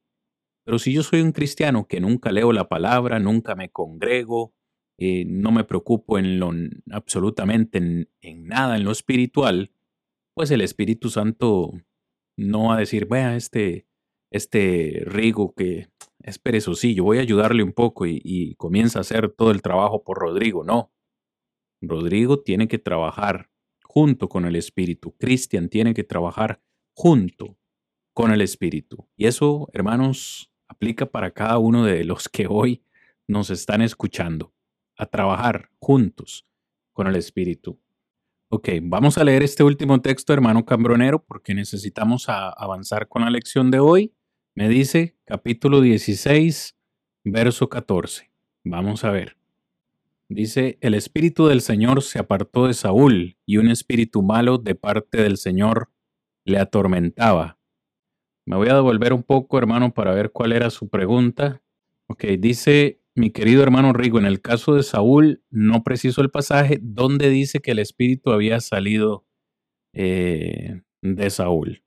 Pero si yo soy un cristiano que nunca leo la palabra, nunca me congrego, eh, no me preocupo en lo absolutamente en, nada en lo espiritual, pues el Espíritu Santo no va a decir, vea, este, este Rigo que es perezosillo, voy a ayudarle un poco y, y comienza a hacer todo el trabajo por Rodrigo. No, Rodrigo tiene que trabajar junto con el Espíritu. Cristian tiene que trabajar junto con el Espíritu. Y eso, hermanos, aplica para cada uno de los que hoy nos están escuchando, a trabajar juntos con el Espíritu. Ok, vamos a leer este último texto, hermano Cambronero, porque necesitamos avanzar con la lección de hoy. Me dice capítulo 16, verso 14. Vamos a ver. Dice, el espíritu del Señor se apartó de Saúl y un espíritu malo de parte del Señor le atormentaba. Me voy a devolver un poco, hermano, para ver cuál era su pregunta. Ok, dice mi querido hermano Rigo, en el caso de Saúl, no preciso el pasaje donde dice que el espíritu había salido eh, de Saúl.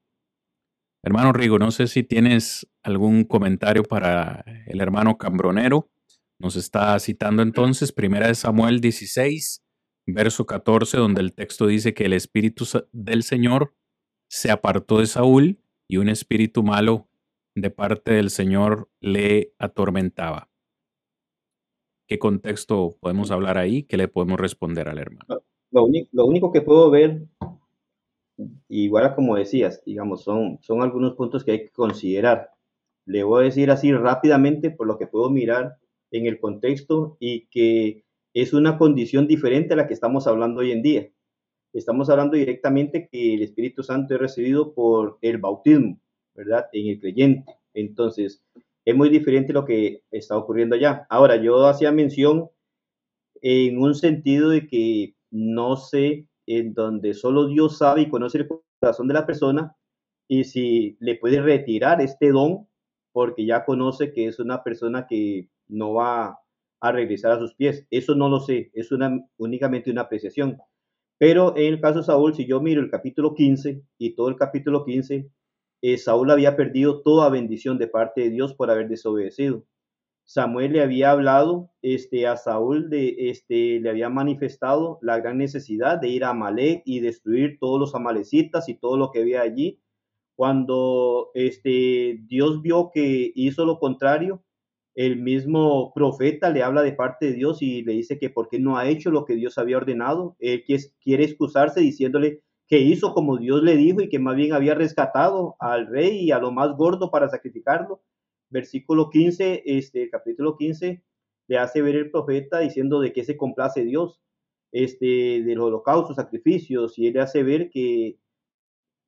Hermano Rigo, no sé si tienes algún comentario para el hermano Cambronero. Nos está citando entonces Primera de Samuel 16, verso 14, donde el texto dice que el espíritu del Señor se apartó de Saúl y un espíritu malo de parte del Señor le atormentaba. ¿Qué contexto podemos hablar ahí? ¿Qué le podemos responder al hermano? Lo, único, que puedo ver, igual como decías, digamos, son, son algunos puntos que hay que considerar. Le voy a decir así rápidamente por lo que puedo mirar en el contexto y que es una condición diferente a la que estamos hablando hoy en día. Estamos hablando directamente que el Espíritu Santo es recibido por el bautismo, ¿verdad? En el creyente. Entonces, es muy diferente lo que está ocurriendo allá. Ahora, yo hacía mención en un sentido de que no sé, en donde solo Dios sabe y conoce el corazón de la persona y si le puede retirar este don porque ya conoce que es una persona que no va a regresar a sus pies. Eso no lo sé, es una, únicamente una apreciación. Pero en el caso de Saúl, si yo miro el capítulo 15 y todo el capítulo 15, eh, Saúl había perdido toda bendición de parte de Dios por haber desobedecido. Samuel le había hablado este, a Saúl, de, este, le había manifestado la gran necesidad de ir a Amalek y destruir todos los amalecitas y todo lo que había allí. Cuando este, Dios vio que hizo lo contrario, el mismo profeta le habla de parte de Dios y le dice que por qué no ha hecho lo que Dios había ordenado. Él quiere excusarse diciéndole, que hizo como Dios le dijo y que más bien había rescatado al rey y a lo más gordo para sacrificarlo. Versículo 15, este, capítulo 15, le hace ver el profeta diciendo de qué se complace Dios, este, del holocausto, sacrificios, y él le hace ver que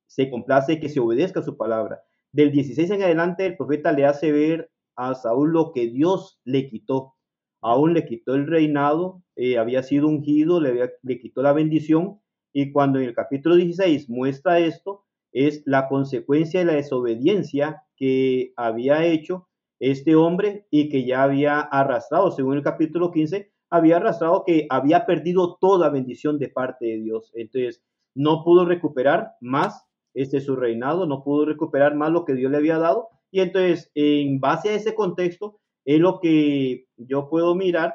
se complace que se obedezca su palabra. Del 16 en adelante, el profeta le hace ver a Saúl lo que Dios le quitó. Aún le quitó el reinado, eh, había sido ungido, le, le quitó la bendición, y cuando en el capítulo 16 muestra esto, es la consecuencia de la desobediencia que había hecho este hombre y que ya había arrastrado, según el capítulo 15, había arrastrado que había perdido toda bendición de parte de Dios. Entonces, no pudo recuperar más este su reinado, no pudo recuperar más lo que Dios le había dado. Y entonces, en base a ese contexto, es lo que yo puedo mirar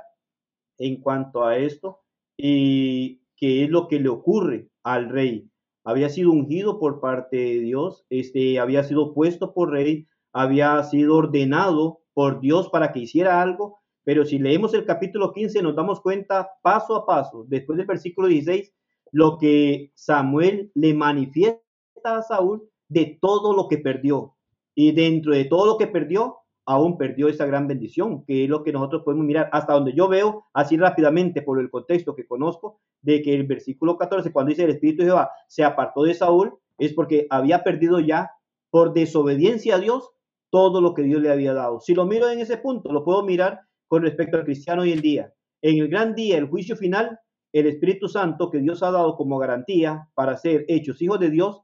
en cuanto a esto. Y qué es lo que le ocurre al rey. Había sido ungido por parte de Dios, este, había sido puesto por rey, había sido ordenado por Dios para que hiciera algo, pero si leemos el capítulo 15 nos damos cuenta paso a paso, después del versículo 16, lo que Samuel le manifiesta a Saúl de todo lo que perdió. Y dentro de todo lo que perdió, aún perdió esa gran bendición, que es lo que nosotros podemos mirar hasta donde yo veo, así rápidamente por el contexto que conozco, de que el versículo 14, cuando dice el Espíritu de Jehová se apartó de Saúl, es porque había perdido ya por desobediencia a Dios todo lo que Dios le había dado. Si lo miro en ese punto, lo puedo mirar con respecto al cristiano hoy en día. En el gran día, el juicio final, el Espíritu Santo que Dios ha dado como garantía para ser hechos hijos de Dios,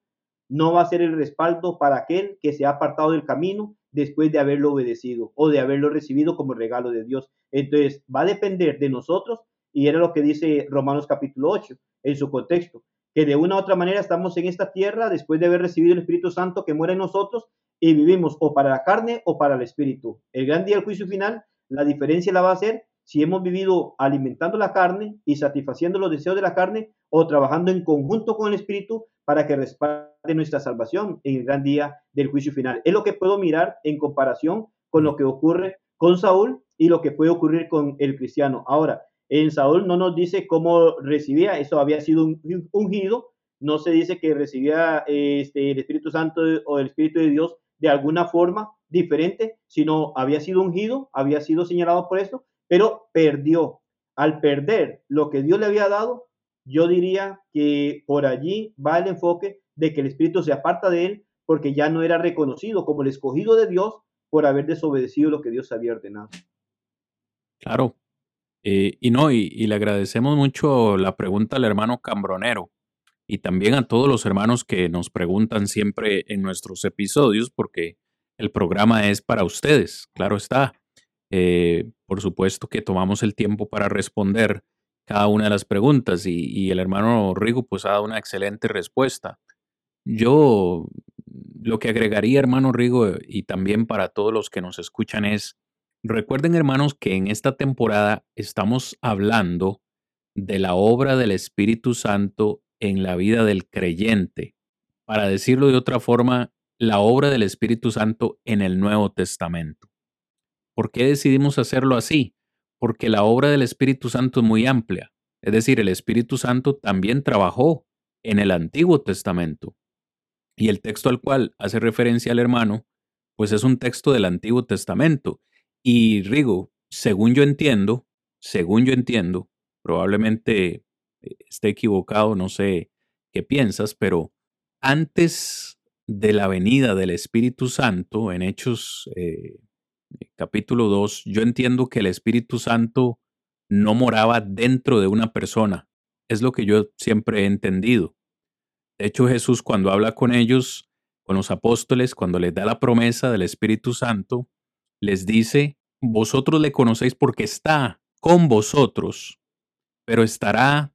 no va a ser el respaldo para aquel que se ha apartado del camino después de haberlo obedecido o de haberlo recibido como regalo de Dios. Entonces, va a depender de nosotros y era lo que dice Romanos capítulo 8 en su contexto, que de una u otra manera estamos en esta tierra después de haber recibido el Espíritu Santo que muere en nosotros y vivimos o para la carne o para el Espíritu. El gran día del juicio final, la diferencia la va a ser si hemos vivido alimentando la carne y satisfaciendo los deseos de la carne o trabajando en conjunto con el Espíritu para que respalde nuestra salvación en el gran día del juicio final. Es lo que puedo mirar en comparación con lo que ocurre con Saúl y lo que puede ocurrir con el cristiano. Ahora, en Saúl no nos dice cómo recibía, eso había sido ungido, no se dice que recibía este, el Espíritu Santo o el Espíritu de Dios de alguna forma diferente, sino había sido ungido, había sido señalado por esto, pero perdió. Al perder lo que Dios le había dado, yo diría que por allí va el enfoque de que el Espíritu se aparta de él porque ya no era reconocido como el escogido de Dios por haber desobedecido lo que Dios había ordenado. Claro. Eh, y no, y, le agradecemos mucho la pregunta al hermano Cambronero y también a todos los hermanos que nos preguntan siempre en nuestros episodios, porque el programa es para ustedes, claro está. Eh, por supuesto que tomamos el tiempo para responder cada una de las preguntas y, el hermano Rigo pues ha dado una excelente respuesta. Yo lo que agregaría, hermano Rigo, y también para todos los que nos escuchan es, recuerden hermanos que en esta temporada estamos hablando de la obra del Espíritu Santo en la vida del creyente. Para decirlo de otra forma, la obra del Espíritu Santo en el Nuevo Testamento. ¿Por qué decidimos hacerlo así? Porque la obra del Espíritu Santo es muy amplia. Es decir, el Espíritu Santo también trabajó en el Antiguo Testamento. Y el texto al cual hace referencia el hermano, pues es un texto del Antiguo Testamento. Y Rigo, según yo entiendo, según yo entiendo, probablemente eh, esté equivocado, no sé qué piensas, pero antes de la venida del Espíritu Santo, en Hechos eh, capítulo 2, yo entiendo que el Espíritu Santo no moraba dentro de una persona. Es lo que yo siempre he entendido. De hecho, Jesús cuando habla con ellos, con los apóstoles, cuando les da la promesa del Espíritu Santo, les dice, vosotros le conocéis porque está con vosotros, pero estará,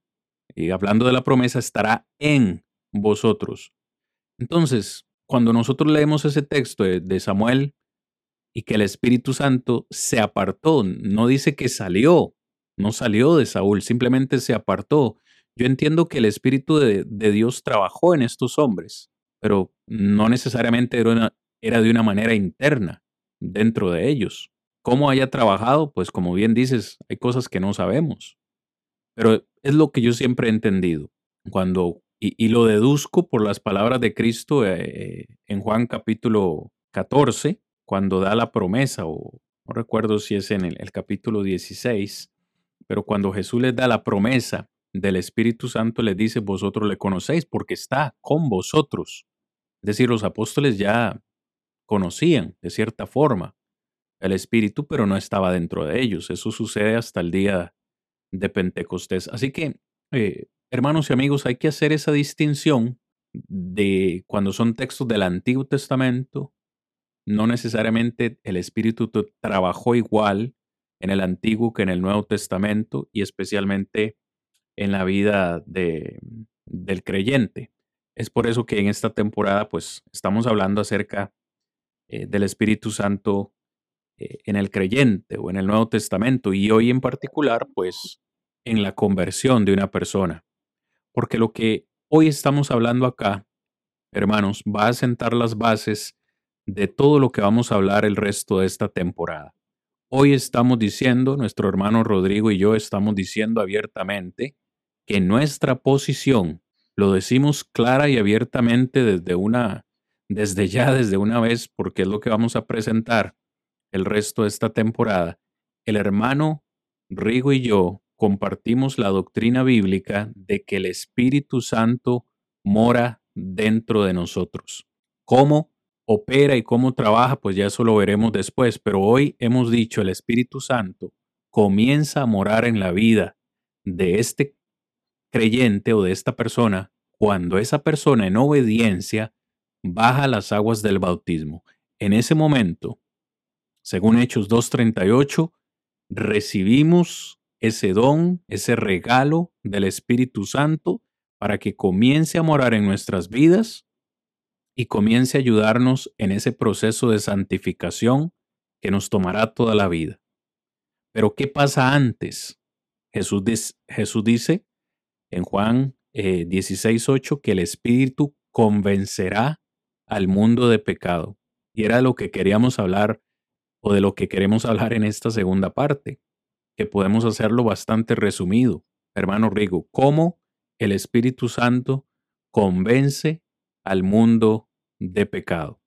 y hablando de la promesa, estará en vosotros. Entonces, cuando nosotros leemos ese texto de, Samuel y que el Espíritu Santo se apartó, no dice que salió, no salió de Saúl, simplemente se apartó. Yo entiendo que el Espíritu de, Dios trabajó en estos hombres, pero no necesariamente era, de una manera interna dentro de ellos. ¿Cómo haya trabajado? Pues como bien dices, hay cosas que no sabemos. Pero es lo que yo siempre he entendido. Cuando, y, lo deduzco por las palabras de Cristo eh, en Juan capítulo 14, cuando da la promesa, o no recuerdo si es en el, capítulo 16, pero cuando Jesús les da la promesa del Espíritu Santo les dice, vosotros le conocéis porque está con vosotros. Es decir, los apóstoles ya conocían de cierta forma el Espíritu, pero no estaba dentro de ellos. Eso sucede hasta el día de Pentecostés. Así que, eh, hermanos y amigos, hay que hacer esa distinción de cuando son textos del Antiguo Testamento, no necesariamente el Espíritu trabajó igual en el Antiguo que en el Nuevo Testamento y especialmente en la vida de, del creyente. Es por eso que en esta temporada pues estamos hablando acerca eh, del Espíritu Santo eh, en el creyente o en el Nuevo Testamento y hoy en particular pues en la conversión de una persona. Porque lo que hoy estamos hablando acá, hermanos, va a sentar las bases de todo lo que vamos a hablar el resto de esta temporada. Hoy estamos diciendo, nuestro hermano Rodrigo y yo estamos diciendo abiertamente que nuestra posición, lo decimos clara y abiertamente desde una, desde ya, desde una vez, porque es lo que vamos a presentar el resto de esta temporada, el hermano Rigo y yo compartimos la doctrina bíblica de que el Espíritu Santo mora dentro de nosotros. ¿Cómo opera y cómo trabaja? Pues ya eso lo veremos después, pero hoy hemos dicho el Espíritu Santo comienza a morar en la vida de este creyente o de esta persona cuando esa persona en obediencia baja las aguas del bautismo. En ese momento, según Hechos 2.38, recibimos ese don, ese regalo del Espíritu Santo para que comience a morar en nuestras vidas y comience a ayudarnos en ese proceso de santificación que nos tomará toda la vida. Pero ¿qué pasa antes? Jesús, Jesús dice, en Juan eh, 16.8 que el Espíritu convencerá al mundo de pecado. Y era lo que queríamos hablar o de lo que queremos hablar en esta segunda parte, que podemos hacerlo bastante resumido. Hermano Rigo, ¿cómo el Espíritu Santo convence al mundo de pecado.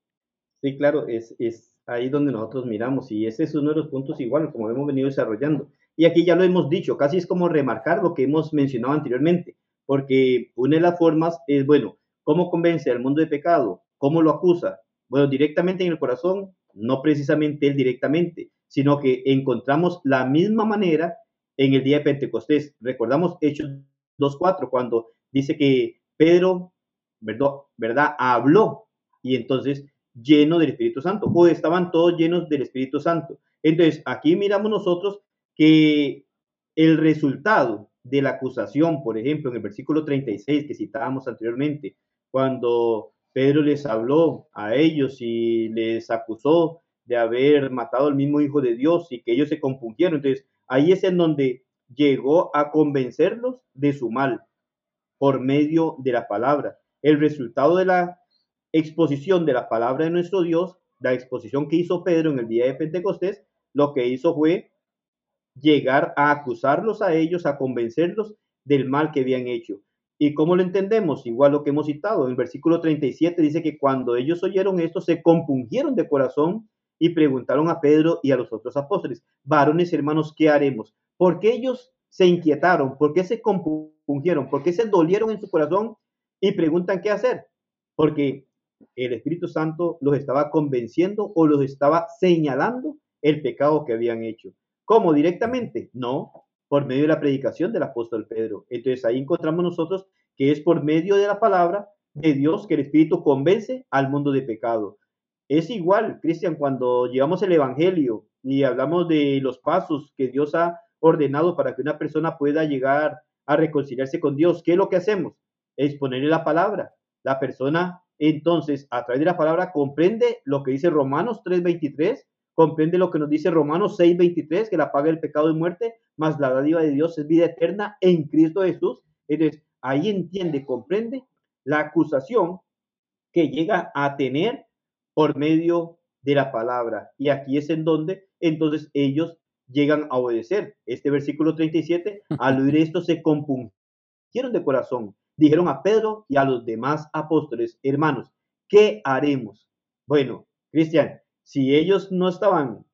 Sí, claro, es, es ahí donde nosotros miramos y ese es uno de los puntos igual, como hemos venido desarrollando. Y aquí ya lo hemos dicho, casi es como remarcar lo que hemos mencionado anteriormente, porque una de las formas es, bueno, ¿cómo convence al mundo de pecado? ¿Cómo lo acusa? Bueno, directamente en el corazón, no precisamente él directamente, sino que encontramos la misma manera en el día de Pentecostés. Recordamos Hechos 2.4, cuando dice que Pedro, ¿verdad? ¿verdad? Habló y entonces lleno del Espíritu Santo, o estaban todos llenos del Espíritu Santo. Entonces, aquí miramos nosotros que el resultado de la acusación, por ejemplo, en el versículo 36 que citábamos anteriormente, cuando Pedro les habló a ellos y les acusó de haber matado al mismo Hijo de Dios y que ellos se compungieron. Entonces, ahí es en donde llegó a convencerlos de su mal por medio de la palabra. El resultado de la exposición de la palabra de nuestro Dios, la exposición que hizo Pedro en el día de Pentecostés, lo que hizo fue llegar a acusarlos a ellos, a convencerlos del mal que habían hecho. ¿Y cómo lo entendemos? Igual lo que hemos citado. En el versículo 37 dice que cuando ellos oyeron esto, se compungieron de corazón y preguntaron a Pedro y a los otros apóstoles, varones hermanos, ¿qué haremos? Porque ellos se inquietaron, ¿por qué se compungieron? ¿Por qué se dolieron en su corazón y preguntan qué hacer? Porque el Espíritu Santo los estaba convenciendo o los estaba señalando el pecado que habían hecho. ¿Cómo? Directamente? No, por medio de la predicación del apóstol Pedro. Entonces ahí encontramos nosotros que es por medio de la palabra de Dios que el Espíritu convence al mundo de pecado. Es igual, Cristian, cuando llevamos el Evangelio y hablamos de los pasos que Dios ha ordenado para que una persona pueda llegar a reconciliarse con Dios, ¿qué es lo que hacemos? Exponerle la palabra. La persona entonces, a través de la palabra, comprende lo que dice Romanos 3:23 comprende lo que nos dice Romanos 6:23, que la paga el pecado de muerte, más la dádiva de Dios es vida eterna en Cristo Jesús. Entonces, ahí entiende, comprende la acusación que llega a tener por medio de la palabra. Y aquí es en donde entonces ellos llegan a obedecer. Este versículo 37, al oír esto se compungieron de corazón. Dijeron a Pedro y a los demás apóstoles, hermanos, ¿qué haremos? Bueno, Cristian, si ellos no estaban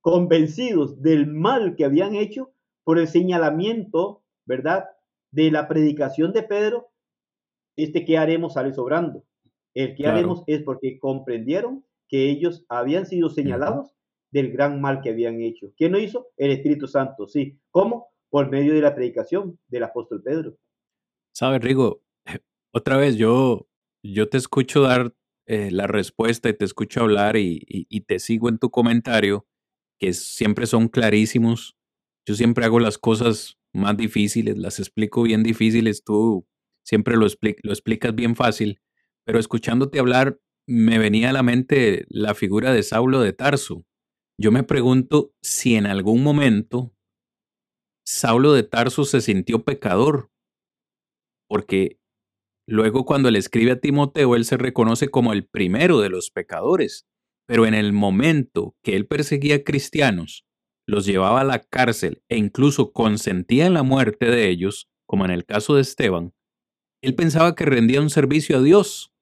convencidos del mal que habían hecho por el señalamiento, ¿verdad? De la predicación de Pedro, este que haremos sale sobrando. El que haremos es porque comprendieron que ellos habían sido señalados del gran mal que habían hecho. ¿Quién lo hizo? El Espíritu Santo, sí. ¿Cómo? Por medio de la predicación del apóstol Pedro. Sabes, Rigo, otra vez yo, yo te escucho dar eh, la respuesta y te escucho hablar y, te sigo en tu comentario, que siempre son clarísimos. Yo siempre hago las cosas más difíciles, las explico bien difíciles, tú siempre lo, lo explicas bien fácil, pero escuchándote hablar me venía a la mente la figura de Saulo de Tarso. Yo me pregunto si en algún momento Saulo de Tarso se sintió pecador, porque Luego, cuando le escribe a Timoteo, él se reconoce como el primero de los pecadores, pero en el momento que él perseguía cristianos, los llevaba a la cárcel e incluso consentía en la muerte de ellos, como en el caso de Esteban, él pensaba que rendía un servicio a Dios.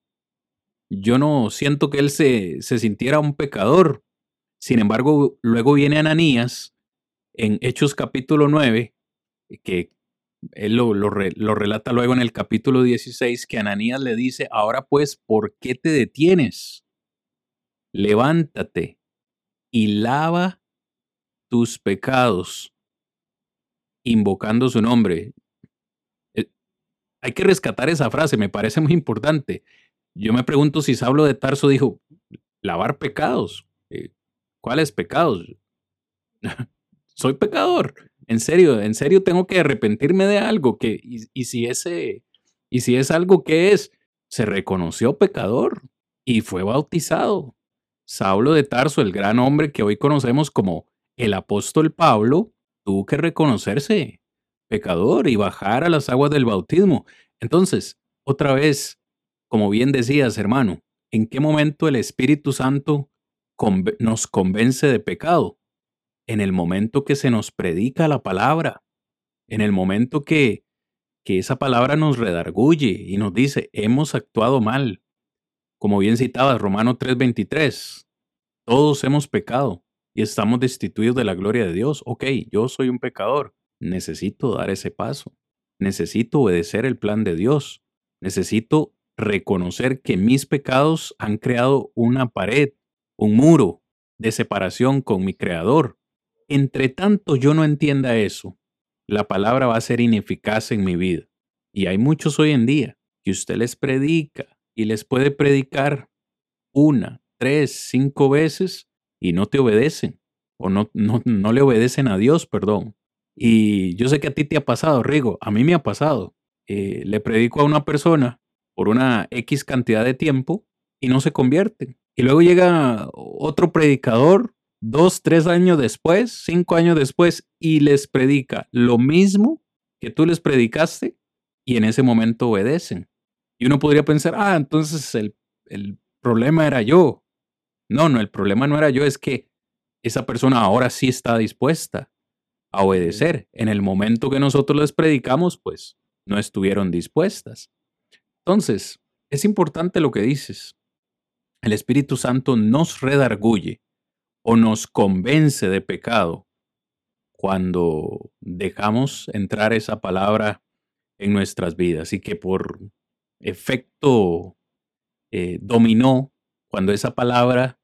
Yo no siento que él se, se sintiera un pecador. Sin embargo, luego viene Ananías en Hechos capítulo 9, que él lo, relata luego en el capítulo 16, que Ananías le dice, ahora pues, ¿por qué te detienes? Levántate y lava tus pecados, invocando su nombre. Eh, hay que rescatar esa frase, me parece muy importante. Yo me pregunto si Saulo de Tarso dijo, lavar pecados. Eh, ¿Cuáles pecados? Soy pecador en serio, en serio tengo que arrepentirme de algo que, y, si ese, y si es algo que es, se reconoció pecador y fue bautizado. Saulo de Tarso, el gran hombre que hoy conocemos como el apóstol Pablo, tuvo que reconocerse pecador y bajar a las aguas del bautismo. Entonces, otra vez, como bien decías, hermano, ¿en qué momento el Espíritu Santo nos convence de pecado? En el momento que se nos predica la palabra, en el momento que, que esa palabra nos redarguye y nos dice, hemos actuado mal. Como bien citaba Romano 3:23, todos hemos pecado y estamos destituidos de la gloria de Dios. Ok, yo soy un pecador, necesito dar ese paso, necesito obedecer el plan de Dios, necesito reconocer que mis pecados han creado una pared, un muro de separación con mi Creador. Entre tanto yo no entienda eso, la palabra va a ser ineficaz en mi vida. Y hay muchos hoy en día que usted les predica y les puede predicar una, tres, cinco veces y no te obedecen o no, no, no le obedecen a Dios, perdón. Y yo sé que a ti te ha pasado, Rigo, a mí me ha pasado. Eh, le predico a una persona por una X cantidad de tiempo y no se convierten. Y luego llega otro predicador dos, tres años después, cinco años después, y les predica lo mismo que tú les predicaste y en ese momento obedecen. Y uno podría pensar, ah, entonces el, el problema era yo. No, no, el problema no era yo, es que esa persona ahora sí está dispuesta a obedecer. En el momento que nosotros les predicamos, pues no estuvieron dispuestas. Entonces, es importante lo que dices. El Espíritu Santo nos redarguye o nos convence de pecado cuando dejamos entrar esa palabra en nuestras vidas y que por efecto eh, dominó, cuando esa palabra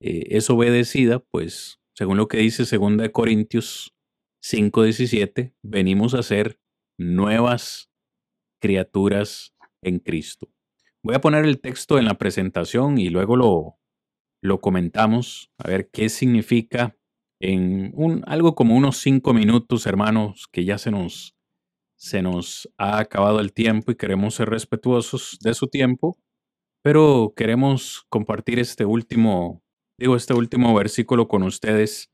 eh, es obedecida, pues según lo que dice 2 Corintios 5:17, venimos a ser nuevas criaturas en Cristo. Voy a poner el texto en la presentación y luego lo, lo comentamos, a ver qué significa en un, algo como unos cinco minutos, hermanos, que ya se nos, se nos ha acabado el tiempo y queremos ser respetuosos de su tiempo, pero queremos compartir este último, digo, este último versículo con ustedes,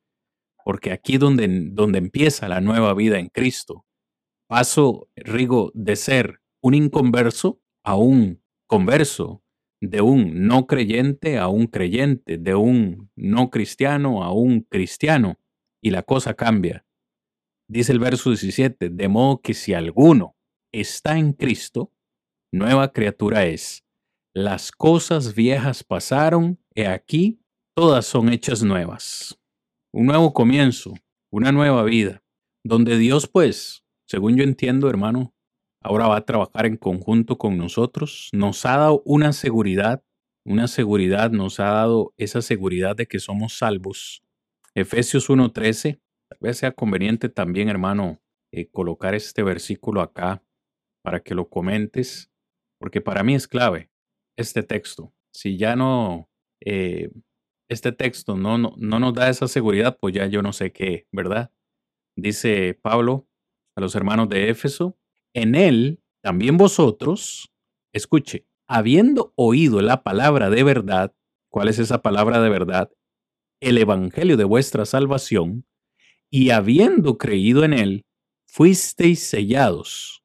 porque aquí donde, donde empieza la nueva vida en Cristo, paso, Rigo, de ser un inconverso a un converso, de un no creyente a un creyente, de un no cristiano a un cristiano, y la cosa cambia. Dice el verso 17, de modo que si alguno está en Cristo, nueva criatura es. Las cosas viejas pasaron, he aquí, todas son hechas nuevas. Un nuevo comienzo, una nueva vida, donde Dios, pues, según yo entiendo, hermano, ahora va a trabajar en conjunto con nosotros. Nos ha dado una seguridad, una seguridad, nos ha dado esa seguridad de que somos salvos. Efesios 1.13, tal vez sea conveniente también, hermano, eh, colocar este versículo acá para que lo comentes, porque para mí es clave este texto. Si ya no, eh, este texto no, no, no nos da esa seguridad, pues ya yo no sé qué, ¿verdad? Dice Pablo a los hermanos de Éfeso, en él también vosotros, escuche, habiendo oído la palabra de verdad, ¿cuál es esa palabra de verdad? El evangelio de vuestra salvación, y habiendo creído en él, fuisteis sellados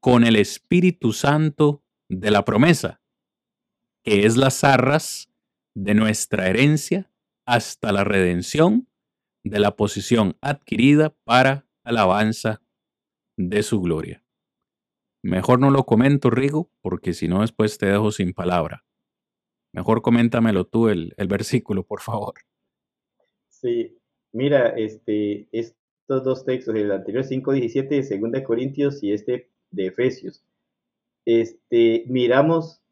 con el Espíritu Santo de la promesa, que es las arras de nuestra herencia hasta la redención de la posición adquirida para alabanza de su gloria. Mejor no lo comento, Rigo, porque si no después te dejo sin palabra. Mejor coméntamelo tú el, el versículo, por favor. Sí, mira, este, estos dos textos, el anterior 5.17 de 2 Corintios y este de Efesios, este, miramos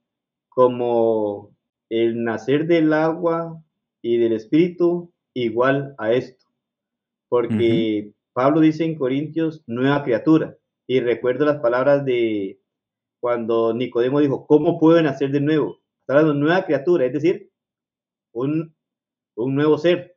como el nacer del agua y del espíritu igual a esto, porque Pablo dice en Corintios nueva criatura, y recuerdo las palabras de cuando Nicodemo dijo, ¿cómo pueden nacer de nuevo? Está hablando de nueva criatura, es decir, un, un nuevo ser,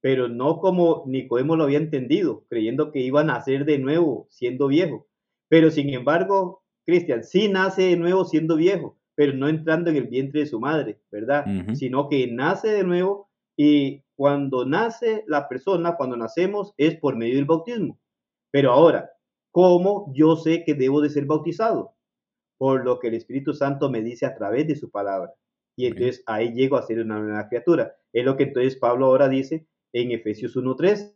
pero no como Nicodemo lo había entendido, creyendo que iba a nacer de nuevo siendo viejo. Pero sin embargo, Cristian sí nace de nuevo siendo viejo, pero no entrando en el vientre de su madre, ¿verdad? Sino que nace de nuevo y cuando nace la persona, cuando nacemos, es por medio del bautismo. Pero ahora, ¿Cómo yo sé que debo de ser bautizado? Por lo que el Espíritu Santo me dice a través de su palabra. Y entonces ahí llego a ser una nueva criatura. Es lo que entonces Pablo ahora dice en Efesios 1.3,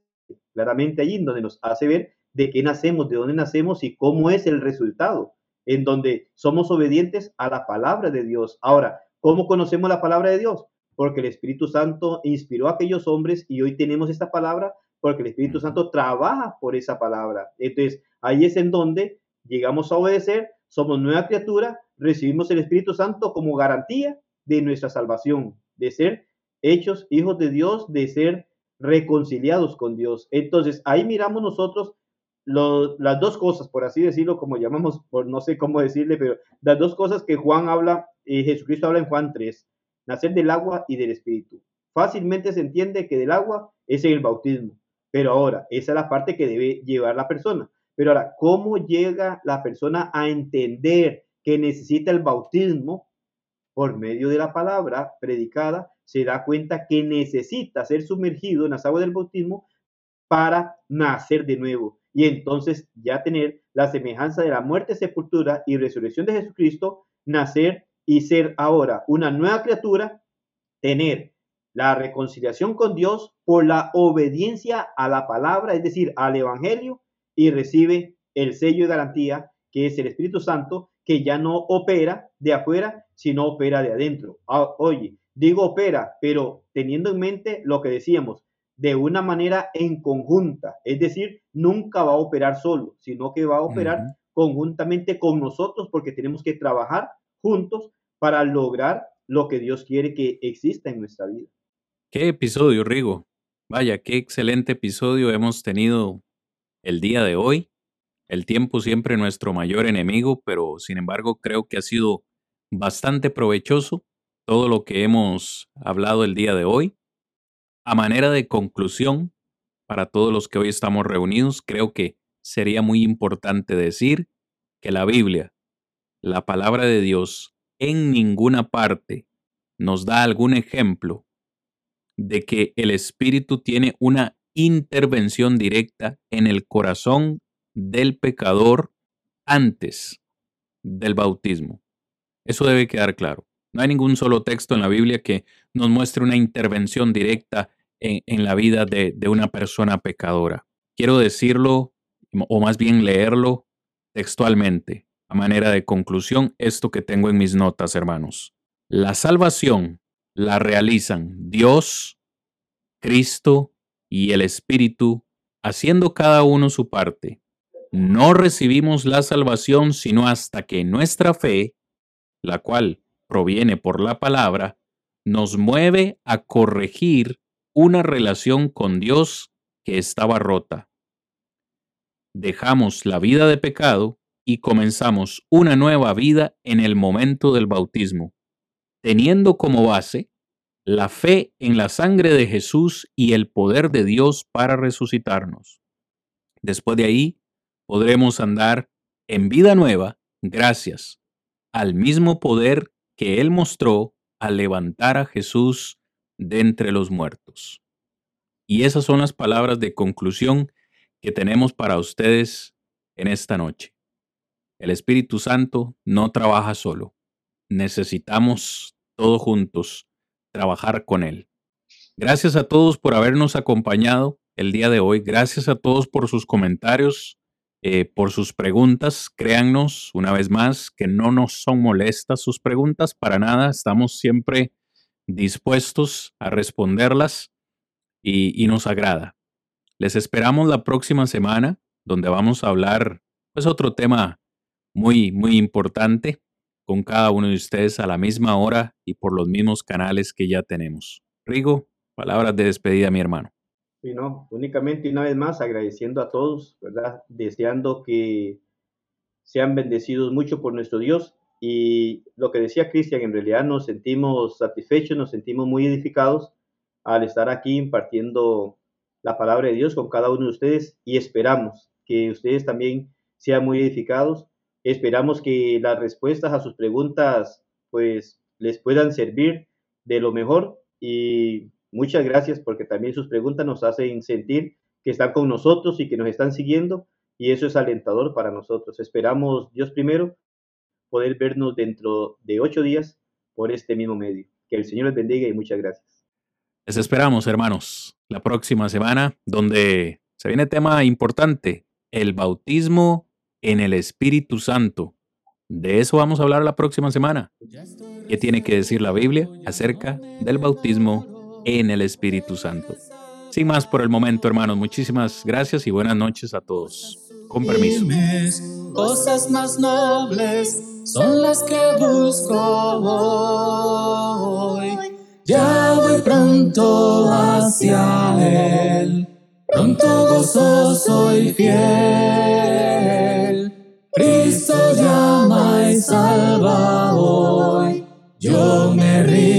claramente allí donde nos hace ver de qué nacemos, de dónde nacemos y cómo es el resultado, en donde somos obedientes a la palabra de Dios. Ahora, ¿cómo conocemos la palabra de Dios? Porque el Espíritu Santo inspiró a aquellos hombres y hoy tenemos esta palabra porque el Espíritu Santo trabaja por esa palabra. Entonces, ahí es en donde llegamos a obedecer, somos nueva criatura, recibimos el Espíritu Santo como garantía de nuestra salvación, de ser hechos hijos de Dios, de ser reconciliados con Dios. Entonces, ahí miramos nosotros las dos cosas, por así decirlo, como llamamos, por no sé cómo decirle, pero las dos cosas que Juan habla, y Jesucristo habla en Juan 3, nacer del agua y del Espíritu. Fácilmente se entiende que del agua es el bautismo, pero ahora, esa es la parte que debe llevar la persona. Pero ahora, ¿cómo llega la persona a entender que necesita el bautismo? Por medio de la palabra predicada, se da cuenta que necesita ser sumergido en las aguas del bautismo para nacer de nuevo y entonces ya tener la semejanza de la muerte, sepultura y resurrección de Jesucristo, nacer y ser ahora una nueva criatura, tener la reconciliación con Dios por la obediencia a la palabra, es decir, al Evangelio, y recibe el sello de garantía que es el Espíritu Santo, que ya no opera de afuera, sino opera de adentro. Ah, oye, digo opera, pero teniendo en mente lo que decíamos, de una manera en conjunta, es decir, nunca va a operar solo, sino que va a operar conjuntamente con nosotros porque tenemos que trabajar juntos para lograr lo que Dios quiere que exista en nuestra vida. Qué episodio, Rigo. Vaya, qué excelente episodio hemos tenido el día de hoy. El tiempo siempre nuestro mayor enemigo, pero sin embargo creo que ha sido bastante provechoso todo lo que hemos hablado el día de hoy. A manera de conclusión, para todos los que hoy estamos reunidos, creo que sería muy importante decir que la Biblia, la palabra de Dios, en ninguna parte nos da algún ejemplo de que el Espíritu tiene una intervención directa en el corazón del pecador antes del bautismo. Eso debe quedar claro. No hay ningún solo texto en la Biblia que nos muestre una intervención directa en, la vida de, de una persona pecadora. Quiero decirlo, o más bien leerlo textualmente, a manera de conclusión, esto que tengo en mis notas, hermanos. La salvación la realizan Dios, Cristo y el Espíritu, haciendo cada uno su parte. No recibimos la salvación sino hasta que nuestra fe, la cual proviene por la palabra, nos mueve a corregir una relación con Dios que estaba rota. Dejamos la vida de pecado y comenzamos una nueva vida en el momento del bautismo, teniendo como base la fe en la sangre de Jesús y el poder de Dios para resucitarnos. Después de ahí, podremos andar en vida nueva gracias al mismo poder que Él mostró al levantar a Jesús de entre los muertos. Y esas son las palabras de conclusión que tenemos para ustedes en esta noche. El Espíritu Santo no trabaja solo. Necesitamos todos juntos trabajar con Él. Gracias a todos por habernos acompañado el día de hoy. Gracias a todos por sus comentarios eh, por sus preguntas. Créannos, una vez más, que no nos son molestas sus preguntas para nada. Estamos siempre dispuestos a responderlas y, nos agrada. Les esperamos la próxima semana, donde vamos a hablar, pues, otro tema muy, muy importante con cada uno de ustedes a la misma hora y por los mismos canales que ya tenemos. Rigo, palabras de despedida, mi hermano. Y no, únicamente una vez más agradeciendo a todos, ¿verdad? Deseando que sean bendecidos mucho por nuestro Dios. Y lo que decía Cristian, en realidad nos sentimos satisfechos, nos sentimos muy edificados al estar aquí impartiendo la palabra de Dios con cada uno de ustedes y esperamos que ustedes también sean muy edificados. Esperamos que las respuestas a sus preguntas pues les puedan servir de lo mejor y Muchas gracias porque también sus preguntas nos hacen sentir que están con nosotros y que nos están siguiendo y eso es alentador para nosotros. Esperamos, Dios primero, poder vernos dentro de ocho días por este mismo medio. Que el Señor les bendiga y muchas gracias. Les esperamos, hermanos, la próxima semana, donde se viene tema importante, el bautismo en el Espíritu Santo. De eso vamos a hablar la próxima semana. ¿Qué tiene que decir la Biblia acerca del bautismo en el Espíritu Santo? Sin más por el momento, hermanos, muchísimas gracias y buenas noches a todos. Con permiso. Cosas más nobles son las que busco hoy. Ya voy pronto hacia Él, pronto gozoso y fiel. Cristo llama y salva hoy. Yo me río.